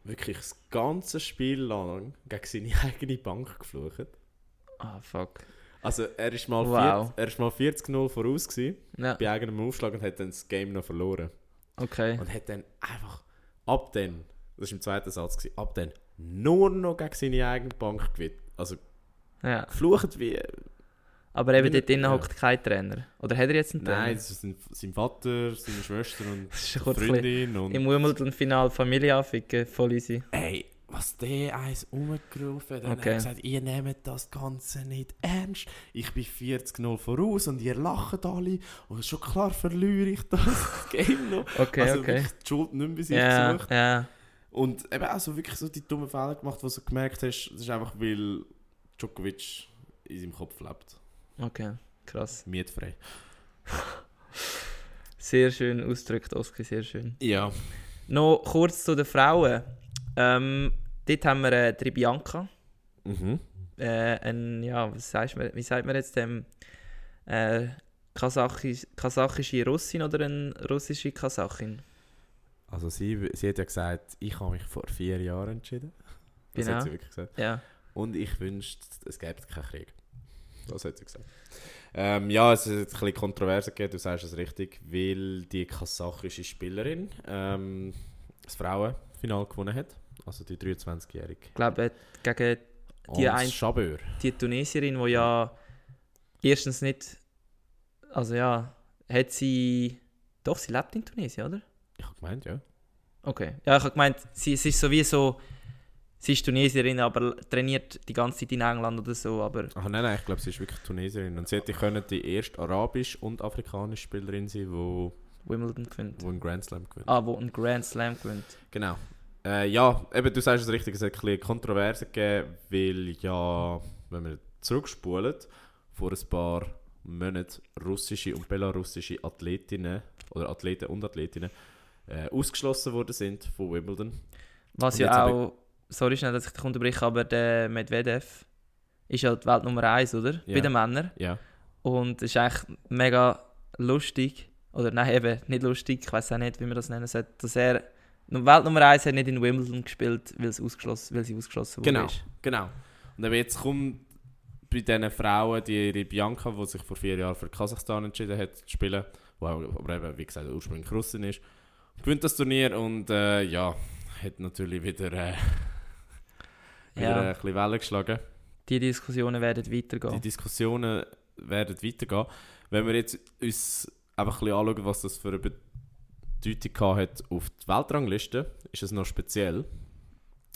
wirklich das ganze Spiel lang gegen seine eigene Bank geflucht. Ah, fuck. Also er ist mal, Wow. 40 er ist mal 40-0 voraus gewesen, Ja, bei eigenem Aufschlag und hat dann das Game noch verloren. okay. Und hat dann einfach ab dann, das war im zweiten Satz, gewesen, ab dann nur noch gegen seine eigene Bank gewinnt. Also Ja. geflucht wie... Aber eben dort drinnen ja. hockt kein Trainer. Oder hat er jetzt einen Trainer? Nein, das sind sein Vater, seine Schwester und ist Freundin und... Im Wimbledon-Final Familie anficken, voll easy. Ey, was der eins umgerufen hat, dann Okay. hat er gesagt, ihr nehmt das Ganze nicht ernst. Ich bin 40-0 voraus und ihr lacht alle. Und schon klar verliere ich das Game noch. Okay, also okay. wirklich die Schuld nicht mehr bei sich Ja, gesucht. ja. Und eben auch so wirklich so die dummen Fehler gemacht, die du gemerkt hast, das ist einfach, weil Djokovic in seinem Kopf lebt. Okay, krass. Mietfrei. Sehr schön ausgedrückt, Oski, sehr schön. Ja. Noch kurz zu den Frauen. Ähm, dort haben wir äh, die Bianca. Mhm. Äh, ein, ja, was sagst du, wie sagt man jetzt dem? Äh, Kasachisch, kasachische Russin oder eine russische Kasachin? Also sie, sie hat ja gesagt, ich habe mich vor vier Jahren entschieden. Das Genau. hat sie wirklich gesagt. Ja. Und ich wünschte, es gäbe keinen Krieg. Das hat sie gesagt. Ähm, ja, es hat ein bisschen Kontroverse gegeben, du sagst es richtig, weil die kasachische Spielerin, ähm, das Frauen, Final gewonnen hat. Also die 23-Jährige. Ich glaube, gegen Die ein- die Tunesierin, die ja erstens nicht. Also ja, hat sie. Doch, sie lebt in Tunesien, oder? Ich habe gemeint, ja. Okay. Ja, ich habe gemeint, sie, es ist sowieso. Sie ist Tunesierin, aber trainiert die ganze Zeit in England oder so. Aber Ach nein, nein, ich glaube, sie ist wirklich Tunesierin. Und sie hätte können die erste arabisch- und afrikanische Spielerin sein, die Wimbledon gewinnt. einen Grand Slam gewinnt. Ah, wo einen Grand Slam gewinnt. Genau. Äh, ja, eben, du sagst es richtig, es hat ein bisschen Kontroverse gegeben, weil ja, wenn wir zurückspulen, vor ein paar Monaten russische und belarussische Athletinnen oder Athleten und Athletinnen äh, ausgeschlossen worden sind von Wimbledon. Was Und ja auch. Sorry schnell, dass ich dich unterbreche, aber der Medvedev ist ja die Welt Nummer 1, oder? Ja. Bei den Männern. Ja. Und es ist eigentlich mega lustig. Oder nein, eben nicht lustig, ich weiß auch nicht, wie man das nennen sollte, dass er. Welt Nummer 1 hat nicht in Wimbledon gespielt, weil, es ausgeschlossen, weil sie ausgeschlossen wurde. Genau, genau. Und eben jetzt kommt bei diesen Frauen, die ihre Bianca, die sich vor vier Jahren für Kasachstan entschieden hat zu spielen, wo auch, aber eben, wie gesagt, ursprünglich Russin ist, gewinnt das Turnier und äh, ja, hat natürlich wieder, äh, wieder Ja. ein bisschen Wellen geschlagen. Die Diskussionen werden Die weitergehen. Diskussionen werden weitergehen. Wenn wir jetzt uns einfach ein bisschen anschauen, was das für eine Bedeutung hat auf die Weltrangliste, ist es noch speziell.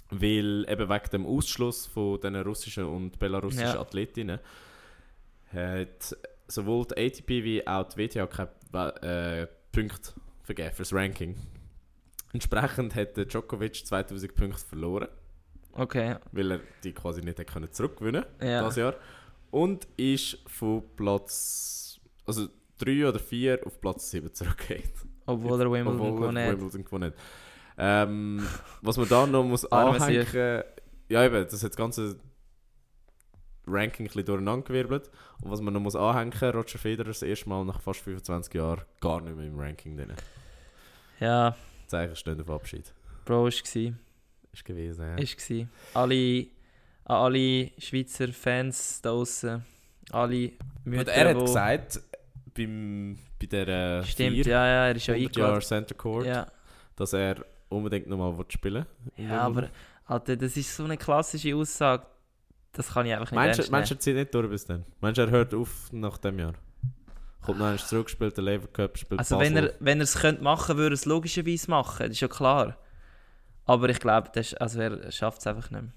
Weil eben wegen dem Ausschluss von den russischen und belarussischen Ja. Athletinnen hat sowohl die ATP wie auch die WTA keine äh, Punkte vergeben für das Ranking. Entsprechend hat Djokovic 2000 Punkte verloren, Okay, weil er die quasi nicht können zurückgewinnen ja. das Jahr. Und ist von Platz also 3 oder 4 auf Platz 7 zurückgeht. Obwohl er Wimbledon Obwohl gewonnen hat. Wimbledon gewonnen hat. Ähm, was man da noch muss anhängen ja eben, das hat das ganze Ranking ein bisschen durcheinandergewirbelt. Und was man noch muss anhängen, Roger Federer das erste Mal nach fast 25 Jahren gar nicht mehr im Ranking drin. Ja, Zeichen stehen auf Abschied. Bro, ist gsi. Ist gewesen, ja. Ist gsi. Alle, alle Schweizer Fans da draussen, alle Mütter, Und er hat gesagt, beim, bei der Stimmt, vier ja, ja, er ist ja 100 Jahre eingeladen. Center Court, Ja. dass er unbedingt nochmal spielen will. ja, aber Alter, das ist so eine klassische Aussage, das kann ich einfach nicht Meinst meinst du, er zieht nicht durch bis dann? Meinst du, er hört auf nach dem Jahr? Kommt noch einmal zurück, spielt den Lever Cup, spielt Also Basel. wenn er, wenn er es könnte machen, würde er es logischerweise machen, das ist ja klar. Aber ich glaube, das- also er schafft es einfach nicht mehr.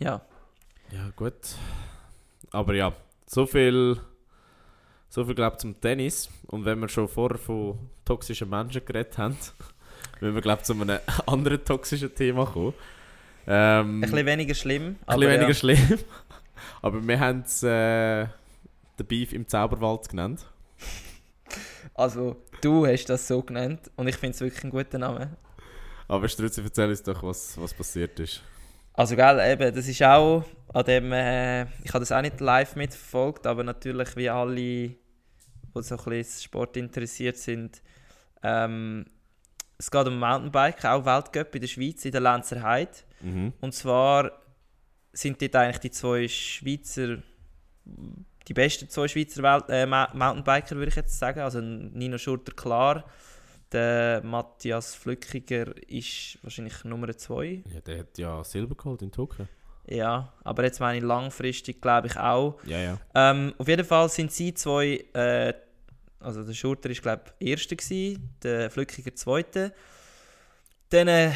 Ja, Ja, gut. Aber ja, so viel, so viel glaube zum Tennis. Und wenn wir schon vorher von toxischen Menschen geredet haben, müssen wir glaube zu einem anderen toxischen Thema kommen. Ähm, ein bisschen weniger schlimm. ein aber bisschen weniger ja. schlimm. Aber wir haben es äh, den Beef im Zauberwald genannt. Also, du hast das so genannt und ich finde es wirklich ein guter Name. Aber Struzzi, erzähl uns doch, was, was passiert ist. Also, gell, eben, das ist auch an dem, äh, ich habe das auch nicht live mitverfolgt, aber natürlich wie alle, die so ein bisschen Sport interessiert sind, ähm, es geht um Mountainbike, auch Weltcup in der Schweiz, in der Lenzer Heide. Mhm. Und zwar sind dort eigentlich die zwei Schweizer, die besten zwei Schweizer Welt, äh, Mountainbiker, würde ich jetzt sagen. Also Nino Schurter klar, der Matthias Flückiger ist wahrscheinlich Nummer zwei. Ja, der hat ja Silber geholt in Tokio. Ja, aber jetzt meine ich langfristig, glaube ich auch. Ja, ja. Ähm, auf jeden Fall sind sie zwei, äh, also der Schurter ist glaube ich Erster gewesen, der Flückiger Zweiter. Dann äh,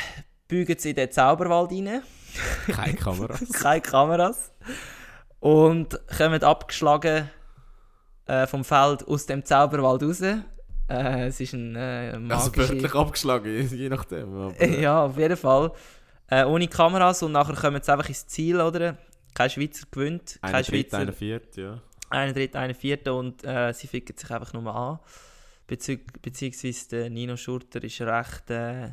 bügen sie in den Zauberwald rein. Keine Kamera. keine Kameras. Und kommen abgeschlagen äh, vom Feld aus dem Zauberwald raus. Äh, es ist ein äh, Also magische... wörtlich abgeschlagen, je- nachdem. Aber, ja, auf jeden Fall. Äh, ohne Kameras und nachher kommen sie einfach ins Ziel, oder? Kein Schweizer gewinnt, kein Einer dritt, Schweizer... einer viert, ja. Einer dritt, einer vierter und äh, sie ficken sich einfach nur an. Bezieh beziehungsweise der Nino Schurter ist recht, äh,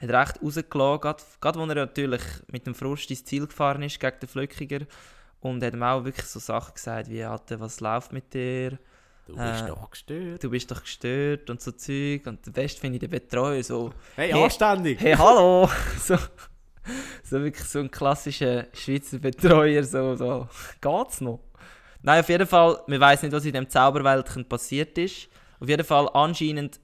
hat recht rausgelassen, gerade, gerade wo er natürlich mit dem Frust ins Ziel gefahren ist gegen den Flöckiger und hat ihm auch wirklich so Sachen gesagt wie, Alter, was läuft mit dir? Du bist Äh, doch gestört. Du bist doch gestört und so Zeug und der Beste finde ich den Betreuer so, Hey, Hey. anständig! hey, hallo! so, so wirklich so ein klassischer Schweizer Betreuer, so, so, geht's noch? Nein, auf jeden Fall, man weiß nicht, was in dem Zauberweltchen passiert ist. Auf jeden Fall, anscheinend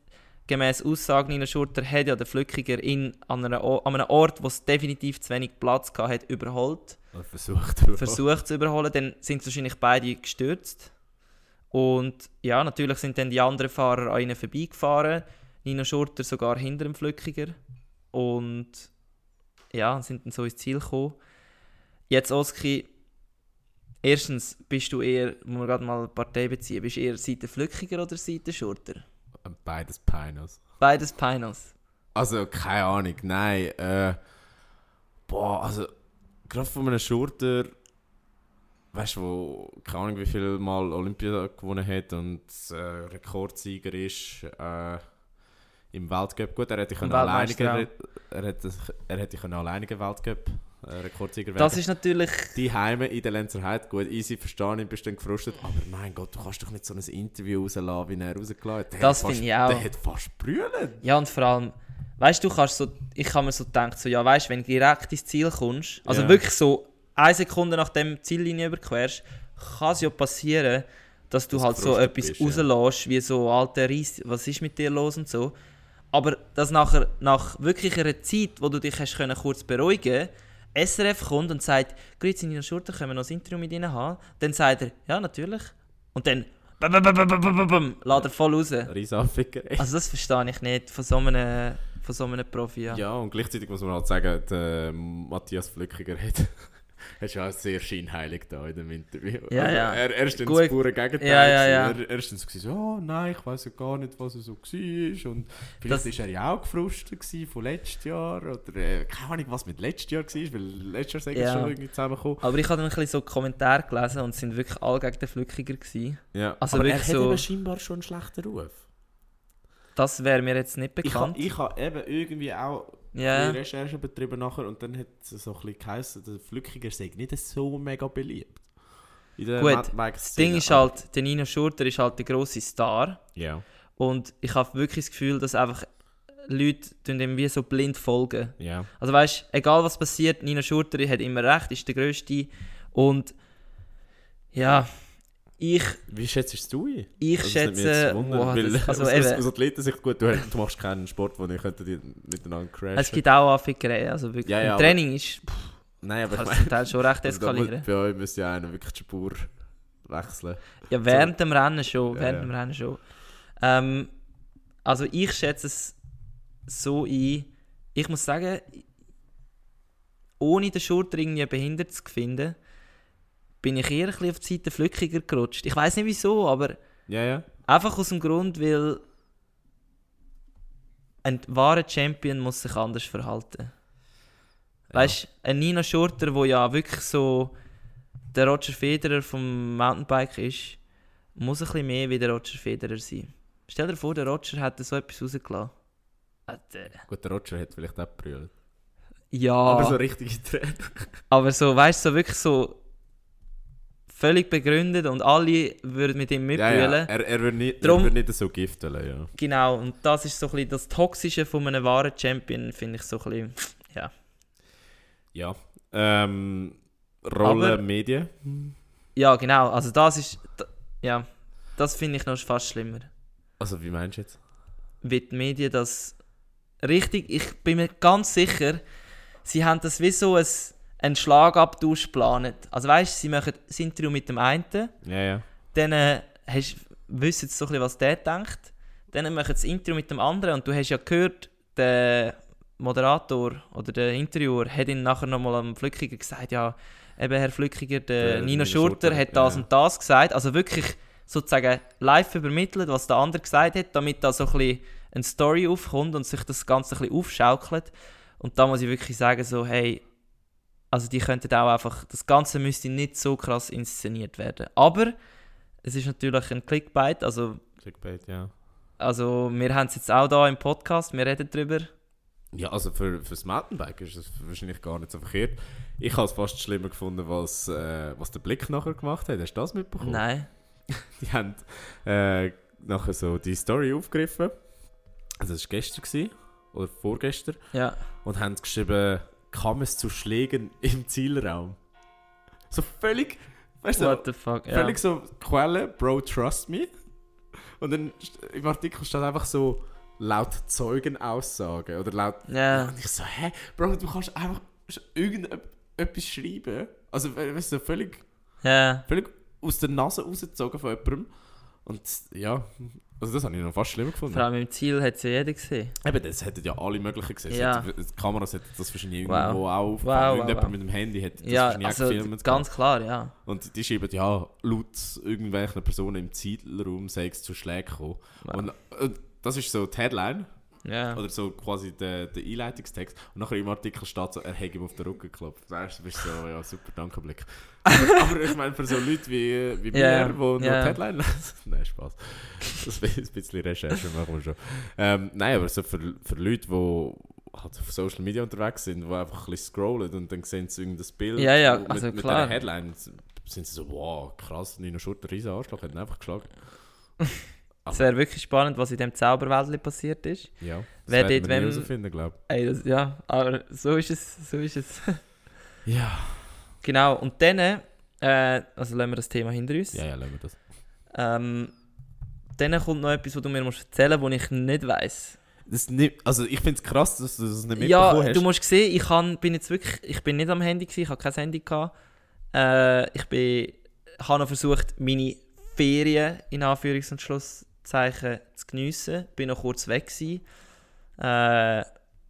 gemäß Aussage Nina Schurter hat ja der Flückiger in, an, einer, an einem Ort, wo es definitiv zu wenig Platz gehabt hat, überholt. Oder versucht er. versucht zu überholen, dann sind wahrscheinlich beide gestürzt. Und ja, natürlich sind dann die anderen Fahrer an ihnen vorbeigefahren. Nino Schurter sogar hinter dem Flückiger. Und ja, sind dann so ins Ziel gekommen. Jetzt, Oski, erstens bist du eher, muss man gerade mal Partei beziehen, bist du eher Seite Flückiger oder Seite Schurter? Beides Pinos. Beides Pinos. Also, keine Ahnung, nein. Äh, boah, also, gerade von einem Schurter, weißt du, wo, keine Ahnung, wie viel Mal Olympia gewonnen hat und äh, Rekordsieger ist äh, im Weltcup. Gut, er hätte alleiniger, er hätte, er alleiniger Weltcup Rekordsieger werden. Das ist natürlich. die Heime in der Lenzerheide, gut, easy, verstehe ich, bist dann gefrustet, aber mein Gott, du kannst doch nicht so ein Interview rauslassen, wie er rausgelassen hat. Das finde ich auch. Der hat fast brüllen. Ja, und vor allem, weißt du, kannst so, ich habe mir so gedacht, so, ja, weißt, wenn du direkt ins Ziel kommst, also Ja. wirklich so eine Sekunde nach dem Ziellinie überquerst, kann es ja passieren, dass du Dass halt so etwas bist, ja. rauslässt, wie so alte Reis, was ist mit dir los und so. Aber dass nachher, nach wirklich einer Zeit, wo du dich hast können, kurz beruhigen SRF kommt und sagt, Grüezi, Nina Schurter, können wir noch ein Interview mit Ihnen haben? Dann sagt er, ja, natürlich. Und dann, lädt er voll raus. Riesenaffigerei. Also das verstehe ich nicht von so einem, von so einem Profi. Ja. Ja, und gleichzeitig muss man halt sagen, der Matthias Flückiger hat, hat schon auch sehr scheinheilig da in dem Interview. Also Ja, ja. Er, er ist dann Gut. das pure Gegenteil. Ja, ja, ja. Er, er ist dann so, oh nein, ich weiß ja gar nicht, was er so war. Und vielleicht Das- ist er ja auch gefrustet von letztes Jahr. Oder äh, keine Ahnung, was mit letztes Jahr war, weil letztes Jahr sind Ja. wir schon irgendwie zusammengekommen. Aber ich habe dann ein bisschen so Kommentare gelesen und es sind wirklich alle gegen den Flückiger gewesen. Ja. Also Aber er wirklich hat so- scheinbar schon einen schlechten Ruf. Das wäre mir jetzt nicht Ich habe bekannt. ich ha eben irgendwie auch die Recherche betrieben nachher und dann hat es so ein bisschen geheißen, der Flückiger sei nicht so mega beliebt. Gut, das Ding ist halt, der Nino Schurter ist halt der grosse Star. Ja, Und ich habe wirklich das Gefühl, dass einfach Leute dem wie so blind folgen. ja. Also weißt, egal was passiert, Nino Schurter hat immer recht, ist der Größte. Und ja, ich, Wie schätzt du ihn? ich Also, schätze, wow, weil das, also aus, eben, aus, Athletensicht, gut, du, du machst keinen Sport, wo ihr könntet die miteinander crashen. es gibt auch Anfickerei. Also wirklich, Ja, ja, im Training ist, pff, Nein, aber kann ich es meine, zum Teil schon recht also eskalieren. bei euch müsste ja einer wirklich die Spur wechseln. Ja, während dem Rennen schon. Ja, während ja. dem Rennen schon. Ähm, also ich schätze es so ein. Ich muss sagen, ohne den Schurter irgendwie behindert zu finden, bin ich eher ein bisschen auf die Seite Flückiger gerutscht. Ich weiß nicht wieso, aber Ja, ja. einfach aus dem Grund, weil ein wahrer Champion muss sich anders verhalten. Weißt du, ein Nino Schurter, der ja wirklich so der Roger Federer vom Mountainbike ist, muss ein bisschen mehr wie der Roger Federer sein. Stell dir vor, der Roger hätte so etwas rausgelassen. Alter. Gut, der Roger hat vielleicht auch gebrüllt. Ja, Aber so aber richtige Tränen. so, weißt du, so wirklich so völlig begründet und alle würden mit ihm Ja, mitbrüllen. ja. Er, er würde nicht, Drum- er würde nicht so gifteln, ja. Genau, und das ist so ein bisschen das Toxische von einem wahren Champion, finde ich so ein bisschen. Ja. Ähm, Rolle Aber- Medien. Ja, genau, also das ist. Ja, das finde ich noch fast schlimmer. Also, wie meinst du jetzt? Wie die Medien das. Richtig, ich bin mir ganz sicher, sie haben das wie so ein, einen Schlagabtausch geplant. Also weißt du, sie machen das Interview mit dem einen, Ja, ja. dann äh, hast, wissen sie so ein bisschen, was der denkt. Dann machen sie das Interview mit dem anderen und du hast ja gehört, der Moderator oder der Interviewer hat ihn nachher nochmal am Flückiger gesagt, ja, eben Herr Flückiger, der, Der Nino Nino Schurter Schurter, hat das ja. und das gesagt. Also wirklich sozusagen live übermittelt, was der andere gesagt hat, damit da so ein bisschen eine Story aufkommt und sich das Ganze ein bisschen aufschaukelt. Und da muss ich wirklich sagen, so, hey, also die könnten auch einfach, das Ganze müsste nicht so krass inszeniert werden. Aber es ist natürlich ein Clickbait, also, Clickbait, ja. also wir haben es jetzt auch da im Podcast, wir reden drüber. Ja, also für, fürs Mountainbike ist es wahrscheinlich gar nicht so verkehrt. Ich habe es fast schlimmer gefunden, was, äh, was der Blick nachher gemacht hat. Hast du das mitbekommen? Nein. Die haben äh, nachher so die Story aufgegriffen. Also das war gestern gewesen, oder vorgestern. Ja. Und haben geschrieben, kam es zu Schlägen im Zielraum. So völlig, weißt du, What the fuck, völlig so Quelle, Bro, trust me. Und dann im Artikel steht einfach so, laut Zeugenaussagen oder laut... Ja. Und ich so, hä? Bro, du kannst einfach irgendetwas schreiben. Also, we- weißt du, völlig, Ja. völlig aus der Nase rausgezogen von jemandem. Und ja, also das habe ich noch fast schlimmer gefunden. Vor allem im Ziel hat es ja jeder gesehen. Eben, das hätten ja alle möglichen gesehen. Ja. Die Kameras hätten das wahrscheinlich Wow. irgendwo auch Wow, wow, Irgendjemand wow. mit dem Handy hätte das Ja, wahrscheinlich also gefilmt. ganz klar, ja. Und die schreiben, ja, laut irgendwelchen Personen im Zielraum sei es zu Schlägen gekommen. Wow. Und, und das ist so die Headline, Ja. oder so quasi der, der Einleitungstext. Und nachher im Artikel steht so, er hätte ihm auf den Rücken geklopft. Weißt du, bist so, ja, super, danke, Blick. aber, ich meine, für so Leute wie, wie Ja, mir, die ja. die Headline lesen. Nein, Spaß. Das ist ein bisschen Recherche machen wir schon. Ähm, nein, aber so für, für Leute, die halt auf Social Media unterwegs sind, die einfach ein bisschen scrollen und dann sehen sie irgendein Bild Ja, ja, mit, also mit dieser Headline, sind sie so, wow, krass, Nino Schurter, riesen Arschloch, hat ihn einfach geschlagen. Es wäre wirklich spannend, was in dem Zauberwelt passiert ist. Ja, das Wer dort wem- herausfinden, glaube das, ja, aber so ist es. So ist es. ich. Ja. genau, und dann, äh, also lassen wir das Thema hinter uns. Ja, ja, lassen wir das. Ähm, dann kommt noch etwas, was du mir musst erzählen musst, was ich nicht weiss. das nicht, also ich finde es krass, dass du das nicht mitbekommen Ja, hast. du musst sehen, ich kann, bin jetzt wirklich, ich bin nicht am Handy gewesen, ich habe kein Handy gehabt. Äh, ich bin, habe noch versucht, meine Ferien in Anführungs- und Schlusszeichen zu geniessen. Bin noch kurz weg gewesen, äh,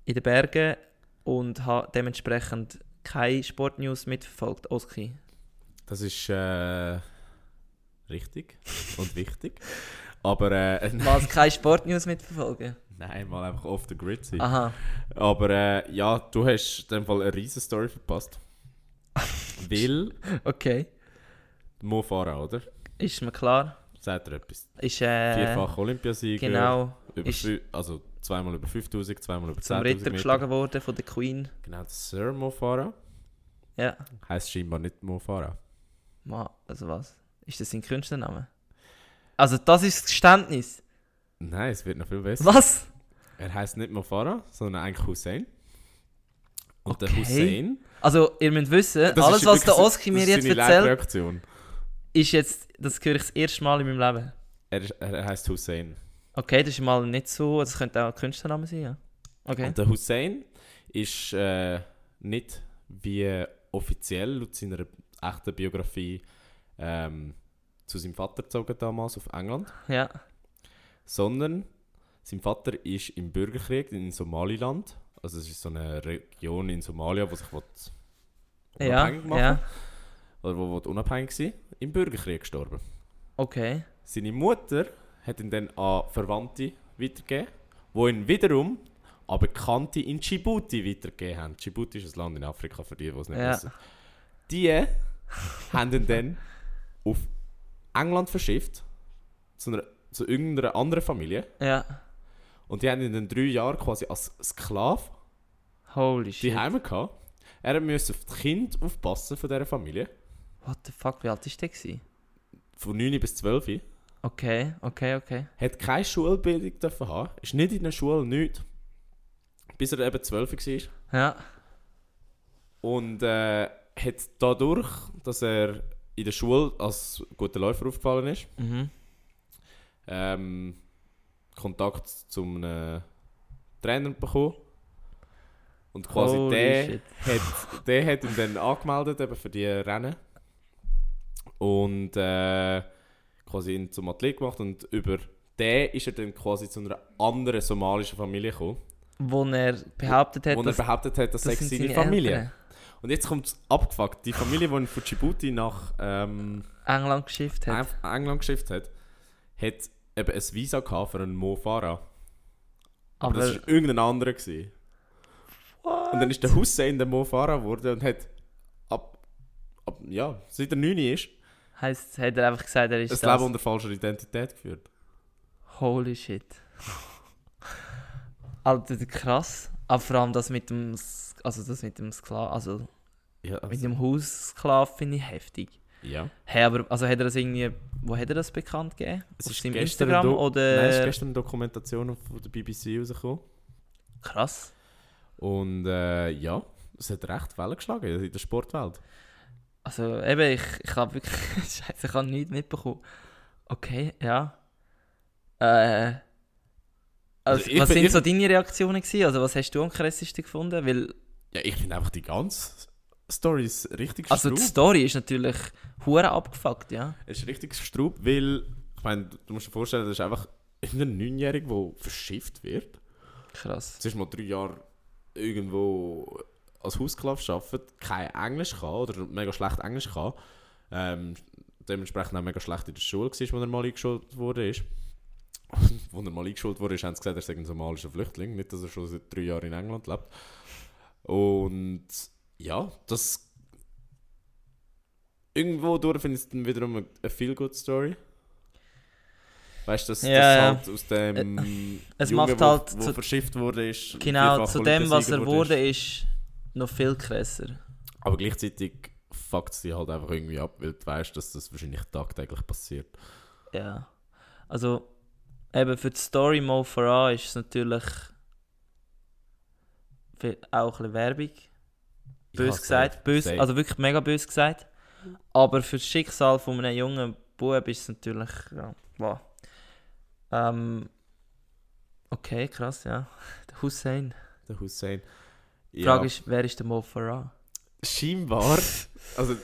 in den Bergen und habe dementsprechend keine Sportnews mitverfolgt. Oski. Das ist äh, richtig und wichtig. Aber äh, Was, keine Sportnews mitverfolgen? nein, mal einfach off the grid sein. Aha. Aber äh, ja, du hast in dem Fall eine riesen Story verpasst. Weil Okay. Mo Farah, oder? Ist mir klar. Sagt er etwas? Ist, äh, Vierfach Olympiasieger. genau, Über ist- also zweimal über 5000, zweimal über 10.000 zum Ritter Meter. geschlagen worden von der Queen. Genau, der Sir Mo Farah. Ja. Heißt scheinbar nicht Mo Farah. Ma, also was? Ist das sein Künstlername? Also das ist das Geständnis. Nein, es wird noch viel besser. Was? Er heißt nicht Mo Farah, sondern eigentlich Hussein. Und der Okay. Hussein. Also ihr müsst wissen, Das alles was der Oski mir das jetzt erzählt. Ist jetzt, das höre ich das erste Mal in meinem Leben. Er, ist- er heißt Hussein. Okay, das ist mal nicht so, das könnte auch ein Künstlername sein, ja. Okay. Und der Hussein ist äh, nicht wie offiziell laut seiner echten Biografie ähm, zu seinem Vater gezogen damals auf England, Ja. sondern sein Vater ist im Bürgerkrieg in Somaliland, also es ist so eine Region in Somalia, wo sich will Ja, machen ja. Oder wo will unabhängig sein, im Bürgerkrieg gestorben. Okay. Seine Mutter hat ihn dann an Verwandte weitergegeben, wo ihn wiederum an Bekannte in Djibouti weitergegeben haben. Djibouti ist ein Land in Afrika, für die, die es nicht Ja. wissen. Die haben ihn dann auf England verschifft, zu, einer, zu irgendeiner anderen Familie. Ja. Und die haben ihn dann drei Jahre quasi als Sklave Holy die shit. Heime gehabt. Er musste auf die Kinder aufpassen von dieser Familie. What the fuck, wie alt ist der gewesen? Von 9 bis 12. Okay, okay, okay. hat keine Schulbildung dürfen haben, ist nicht in der Schule, nichts. Bis er eben 12 war. Ja. Und äh, hat dadurch, dass er in der Schule als guter Läufer aufgefallen ist, Mhm. ähm, Kontakt zum einem Trainer bekommen. Und quasi Holy der shit. hat, der hat ihn dann angemeldet eben für die Rennen. Und äh, quasi ihn zum Athlet gemacht. Und über den ist er dann quasi zu einer anderen somalischen Familie gekommen. Wo er behauptet hat, wo er dass behauptet hat, das, das sei sind seine Familie. Eltern. Und jetzt kommt es abgefuckt. Die Familie, die ihn von Djibouti nach ähm, England geschifft hat. Eng- England geschifft hat, hat eben ein Visa gehabt für einen Mo Farah. Aber, Aber, das war irgendein anderer. Gewesen. Und dann ist der Hussein der Mo Farah geworden und hat ab ja, seit er 9 ist, heisst, hat er einfach gesagt, er ist das das. Leben unter falscher Identität geführt. Holy shit. Alter, krass. Aber vor allem das mit dem, also das mit dem Sklav, also Ja, mit also, dem Haussklav finde ich heftig. ja. Hey, aber also hat er das irgendwie, wo hat er das bekannt gegeben? Es Auf ist seinem Instagram ein Do- oder? Nein, es ist gestern eine Dokumentation von der BBC rausgekommen. Krass. Und äh, ja, es hat recht Wellen geschlagen in der Sportwelt. Also eben, ich, ich habe wirklich, scheiße, ich habe nichts mitbekommen. Okay, ja. Äh, Also, ich was bin- sind so deine Reaktionen gewesen? Also was hast du am krassesten gefunden? Weil, Ja, ich finde einfach die ganze Story ist richtig also die straub. Story ist natürlich hure abgefuckt, ja. Es ist richtig straub, weil, ich meine, du musst dir vorstellen, das ist einfach ein Neunjähriger, der verschifft wird. Krass. Zuerst mal drei Jahre irgendwo als Hausklaff arbeitet, kein Englisch kann oder mega schlecht Englisch kann. Ähm, dementsprechend auch mega schlecht in der Schule war, als er mal eingeschult wurde. Ist. Als er mal eingeschult wurde, haben sie gesagt, er sei ein somalischer Flüchtling, nicht, dass er schon seit drei Jahren in England lebt. Und ja, das. Irgendwo durch finde ich es dann wiederum eine, Feel-Good-Story. Weißt du, dass, Ja, ja. dass halt aus dem es Jungen, macht wo, halt wo zu- verschifft wurde, ist. Genau, zu dem, was er wurde, ist noch viel krasser. Aber gleichzeitig fuckt es dich halt einfach irgendwie ab, weil du weißt, dass das wahrscheinlich tagtäglich passiert. Ja. Also, eben für die Story Mo Farah ist es natürlich auch ein bisschen Werbung. Bös gesagt. Bös, also wirklich mega bös gesagt. Aber für das Schicksal von einem jungen Bub ist es natürlich. Ja, wow. Ähm, okay, krass, ja. Der Hussein. Der Hussein. Die Frage ist, wer ist der Mo Farah? scheinbar. also,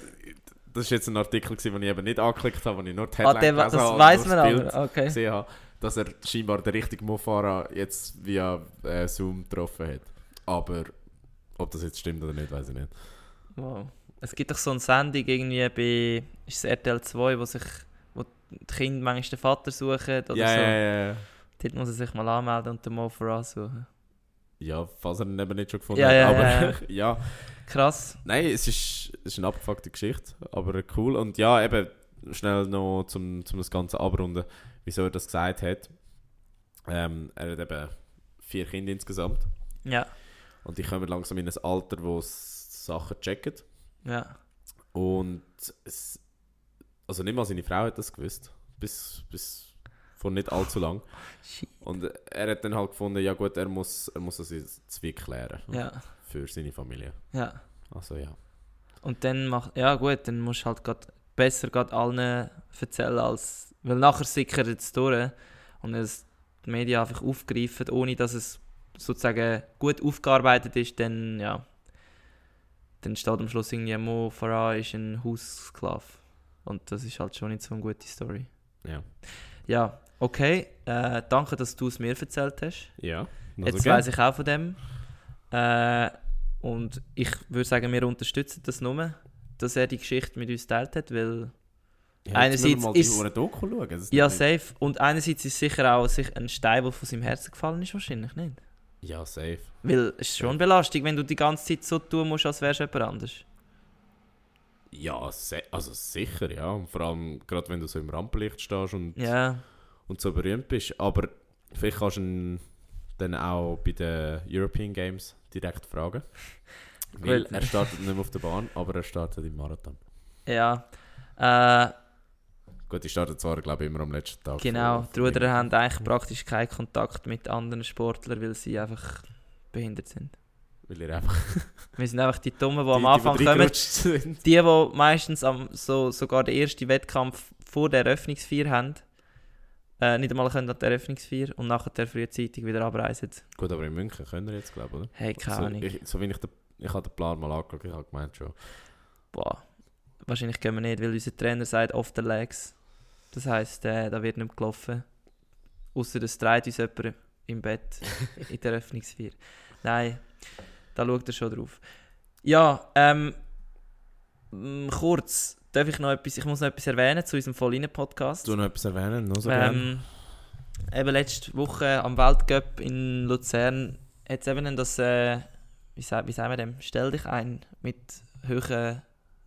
das ist jetzt ein Artikel, den ich eben nicht angeklickt habe, den ich nur die Ah, Headline der, gelesen das habe weiß man aber. Okay. gesehen habe, dass er scheinbar den richtigen Mofara jetzt via äh, Zoom getroffen hat. Aber ob das jetzt stimmt oder nicht, weiß ich nicht. Wow. Es gibt doch so eine Sendung irgendwie bei ist RTL 2, wo sich wo die Kinder manchmal den Vater suchen oder Ja, so. ja, ja. Dort muss er sich mal anmelden und den Mo Farah suchen. Ja, falls er ihn eben nicht schon gefunden Ja, hat. ja, aber ja, Krass. Nein, es ist, es ist eine abgefuckte Geschichte, aber cool. Und ja, eben schnell noch zum, zum das Ganze abrunden, wieso er das gesagt hat. Ähm, er hat eben vier Kinder insgesamt Ja, und die kommen langsam in ein Alter, wo Sachen checken. ja. Und es, also nicht mal seine Frau hat das gewusst, bis, bis vor nicht allzu lang. Shit. Und er hat dann halt gefunden, ja gut, er muss, er muss das jetzt wie klären Ja, für seine Familie. ja. Also ja. Und dann macht, ja gut, dann musst du halt grad besser grad allen erzählen, als, weil nachher sickert es durch und es die Medien einfach aufgreifen, ohne dass es sozusagen gut aufgearbeitet ist, dann ja, dann steht am Schluss irgendwie Mo Farah ist ein Haussklave. Und das ist halt schon nicht so eine gute Story. Ja. Ja, okay. Äh, danke, dass du es mir erzählt hast. Ja. Jetzt weiß ich auch von dem. Äh, und ich würde sagen, wir unterstützen das nur, dass er die Geschichte mit uns teilt hat, weil Ja, Einerseits ist- ja, safe. Und einerseits ist sicher auch sich ein Stein, der von seinem Herzen gefallen ist, wahrscheinlich nicht. Ja, safe. Weil es ist schon eine Belastung, wenn du die ganze Zeit so tun musst, als wärst du jemand anders. Ja, also sicher, ja. Und vor allem, gerade wenn du so im Rampenlicht stehst und, Ja, und so berühmt bist. Aber vielleicht kannst du ihn dann auch bei den European Games direkt fragen. Weil er startet nicht mehr auf der Bahn, aber er startet im Marathon. ja. Äh, Gut, ich startet zwar, glaube ich, immer am letzten Tag. genau. Die Ruderer haben eigentlich praktisch keinen Kontakt mit anderen Sportlern, weil sie einfach behindert sind. Weil ihr einfach Wir sind einfach die Dummen, die die- am Anfang die, die kommen. sind. Die, die meistens am, so, sogar den ersten Wettkampf vor der Eröffnungsfeier haben, äh, nicht einmal können an der Eröffnungsfeier und nachher der frühzeitig wieder abreisen. Gut, aber in München können wir jetzt, glaube ich, oder? Hey, keine so, Ahnung. ich, so wie ich, den, ich habe den Plan mal angeschaut, ich habe gemeint schon. Boah. Wahrscheinlich können wir nicht, weil unser Trainer sagt off the legs. Das heisst, äh, da wird nicht gelaufen. Außer es dreht uns jemand im Bett in der Eröffnungsfeier. Nein, da schaut er schon drauf. Ja, ähm, kurz, darf ich noch etwas, ich muss noch etwas erwähnen zu unserem Vollinen-Podcast. Du noch etwas erwähnen? Noch so gerne? Ähm, eben letzte Woche am Weltcup in Luzern hat es eben das, äh, wie, sa wie sagen wir dem, stell dich ein mit höheren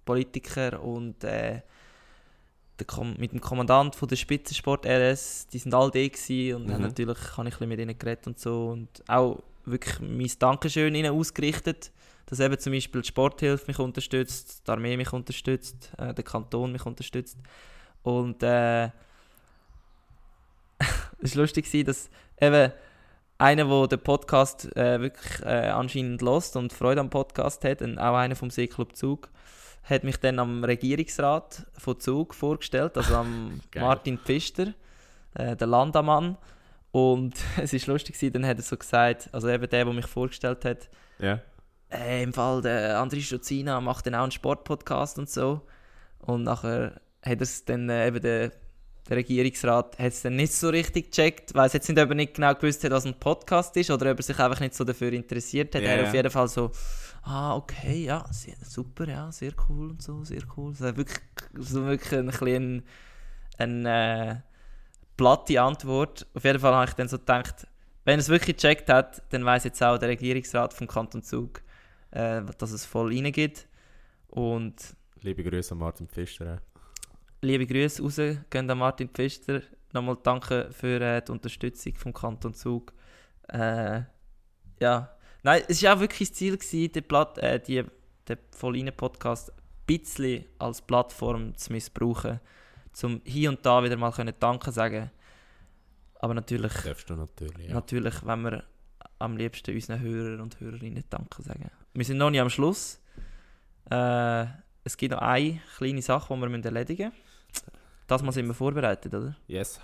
Politikern und äh, mit dem Kommandant von der Spitzensport RS, die sind alle da gewesen und Mhm. natürlich habe ich ein bisschen mit ihnen geredet und so und auch wirklich mein Dankeschön ihnen ausgerichtet, dass eben zum Beispiel die Sporthilfe mich unterstützt, die Armee mich unterstützt, äh, der Kanton mich unterstützt und äh, es war lustig, gewesen, dass eben einer, der den Podcast äh, wirklich äh, anscheinend lost und Freude am Podcast hat, und auch einer vom Seeklub Zug, hat mich dann am Regierungsrat von Zug vorgestellt, also am. Martin Pfister, äh, der Landamann. Und es war lustig, gewesen, dann hat er so gesagt, also eben der, der mich vorgestellt hat, Ja. Äh, im Fall der André Struzina macht dann auch einen Sportpodcast und so. Und nachher hat es dann äh, eben der, der Regierungsrat hat es dann nicht so richtig gecheckt, weil es jetzt nicht, ob er nicht genau gewusst hat, was ein Podcast ist oder ob er sich einfach nicht so dafür interessiert hat. Ja, er auf jeden Fall so, ah, okay, ja, super, ja, sehr cool und so, sehr cool. So wirklich, so wirklich ein bisschen eine äh, platte Antwort. Auf jeden Fall habe ich dann so gedacht, wenn er es wirklich gecheckt hat, dann weiß jetzt auch der Regierungsrat vom Kanton Zug, äh, dass es voll reingeht. Und Liebe Grüße an Martin Pfister. liebe Grüße raus, gehen an Martin Pfister. Nochmal danke für äh, die Unterstützung vom Kanton Zug. Äh, ja, nein, es war auch wirklich das Ziel, gewesen, den, Platt, äh, die, den Vollinen-Podcast ein bisschen als Plattform zu missbrauchen, um hier und da wieder mal können Danke sagen. Aber natürlich, Darfst du natürlich, ja. natürlich, wenn wir am liebsten unseren Hörern und Hörerinnen Danke sagen. Wir sind noch nicht am Schluss. Äh, es gibt noch eine kleine Sache, die wir müssen erledigen müssen. Das Mal sind wir vorbereitet, oder? Yes.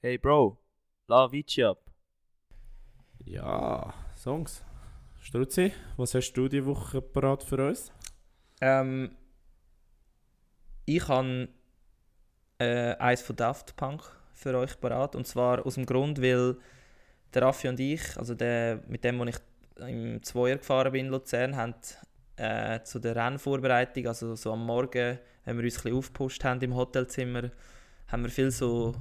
Hey Bro, la Vici ab. Ja, Songs. Struzzi, was hast du die Woche parat für uns? Ähm, ich habe äh, eins von Daft Punk für euch parat. Und zwar aus dem Grund, weil der Raffi und ich, also der, mit dem, wo ich im Zweier gefahren bin in Luzern, haben äh, zu der Rennvorbereitung, also so am Morgen, wenn wir uns ein bisschen aufgepusht haben im Hotelzimmer, haben wir viel so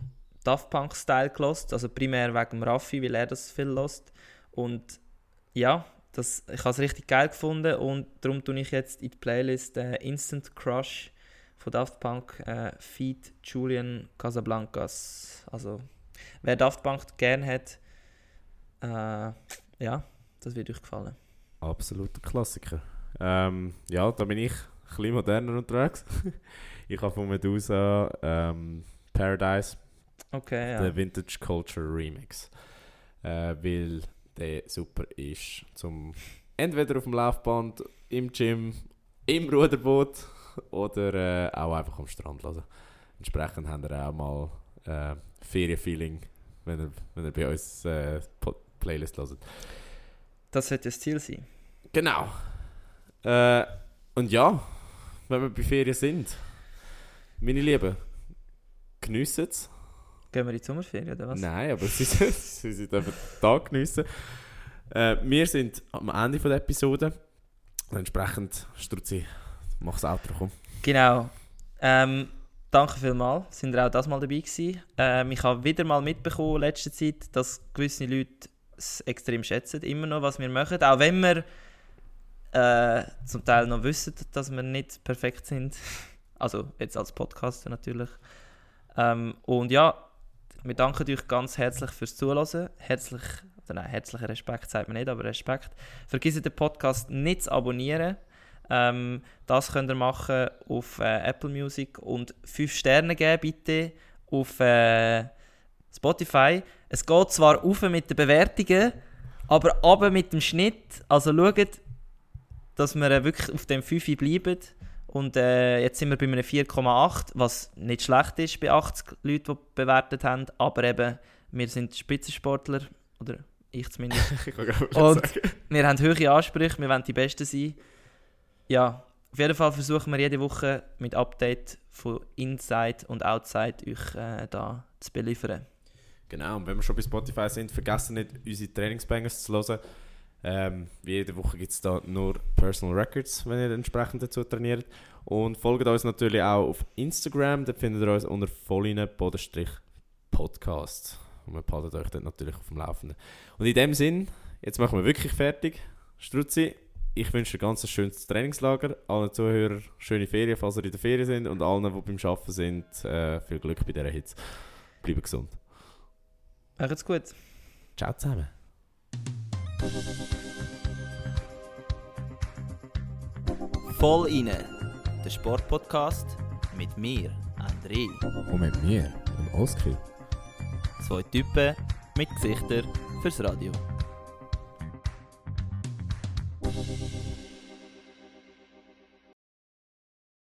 Daft Punk-Style gelost, also primär wegen Raffi, weil er das viel lost. Und ja, das, ich habe es richtig geil gefunden und darum tue ich jetzt in die Playlist äh, Instant Crush von Daft Punk äh, Feed Julian Casablancas. Also wer Daft Punk gern hat, äh, ja, das wird euch gefallen. Absoluter Klassiker. Ähm, ja, da bin ich ein bisschen moderner unterwegs. ich habe von Medusa ähm, Paradise, Okay, ja. den Vintage Culture Remix. Äh, weil der super ist zum entweder auf dem Laufband, im Gym, im Ruderboot oder äh, auch einfach am Strand hören. Entsprechend haben wir auch mal äh, Ferienfeeling, wenn ihr, wenn ihr bei uns äh, Playlist hört. Das sollte das Ziel sein. Genau. Äh, und ja, wenn wir bei Ferien sind, meine Lieben, geniessen es. Gehen wir in die Sommerferien oder was? Nein, aber sie, sie, sie dürfen den Tag geniessen. Äh, wir sind am Ende von der Episode. Und entsprechend, Struzzi, mach das Outro, komm. Genau. Ähm, danke vielmals, sind ihr auch das mal dabei gewesen. Ähm, ich habe wieder mal mitbekommen in letzter Zeit, dass gewisse Leute es extrem schätzen, immer noch, was wir machen. Auch wenn wir äh, zum Teil noch wissen, dass wir nicht perfekt sind. Also jetzt als Podcaster natürlich. Ähm, und ja, wir danken euch ganz herzlich fürs Zuhören. Herzlich, oder nein, herzlichen Respekt sagt man nicht, aber Respekt. Vergesst den Podcast nicht zu abonnieren. Ähm, das könnt ihr machen auf äh, Apple Music und 5 Sterne geben bitte auf äh, Spotify. Es geht zwar auf mit den Bewertungen, aber aber mit dem Schnitt. Also schaut, dass wir äh, wirklich auf dem 5 bleiben. Und äh, jetzt sind wir bei einem 4,8, was nicht schlecht ist bei 80 Leuten, die bewertet haben. Aber eben, wir sind Spitzensportler, oder ich zumindest. ich kann gar nicht Und- sagen. Wir haben hohe Ansprüche, wir wollen die Besten sein. Ja, auf jeden Fall versuchen wir jede Woche mit Update von Inside und Outside euch äh, da zu beliefern. Genau, und wenn wir schon bei Spotify sind, vergessen nicht, unsere Trainingsbangers zu hören. Ähm, wie jede Woche gibt es da nur Personal Records, wenn ihr entsprechend dazu trainiert. Und folgt uns natürlich auch auf Instagram, dort findet ihr uns unter volline-podcast. Und wir behalten euch dort natürlich auf dem Laufenden. Und in dem Sinn, jetzt machen wir wirklich fertig. Struzzi, ich wünsche dir ganz ein schönes Trainingslager, allen Zuhörern schöne Ferien, falls ihr in der Ferien sind und allen, die beim Arbeiten sind, äh, viel Glück bei dieser Hitze. Bleibt gesund. Macht's gut. Ciao zusammen. Voll inne, der Sportpodcast mit mir, André. Und mit mir, dem Oskar. Zwei Typen mit Gesichtern fürs Radio.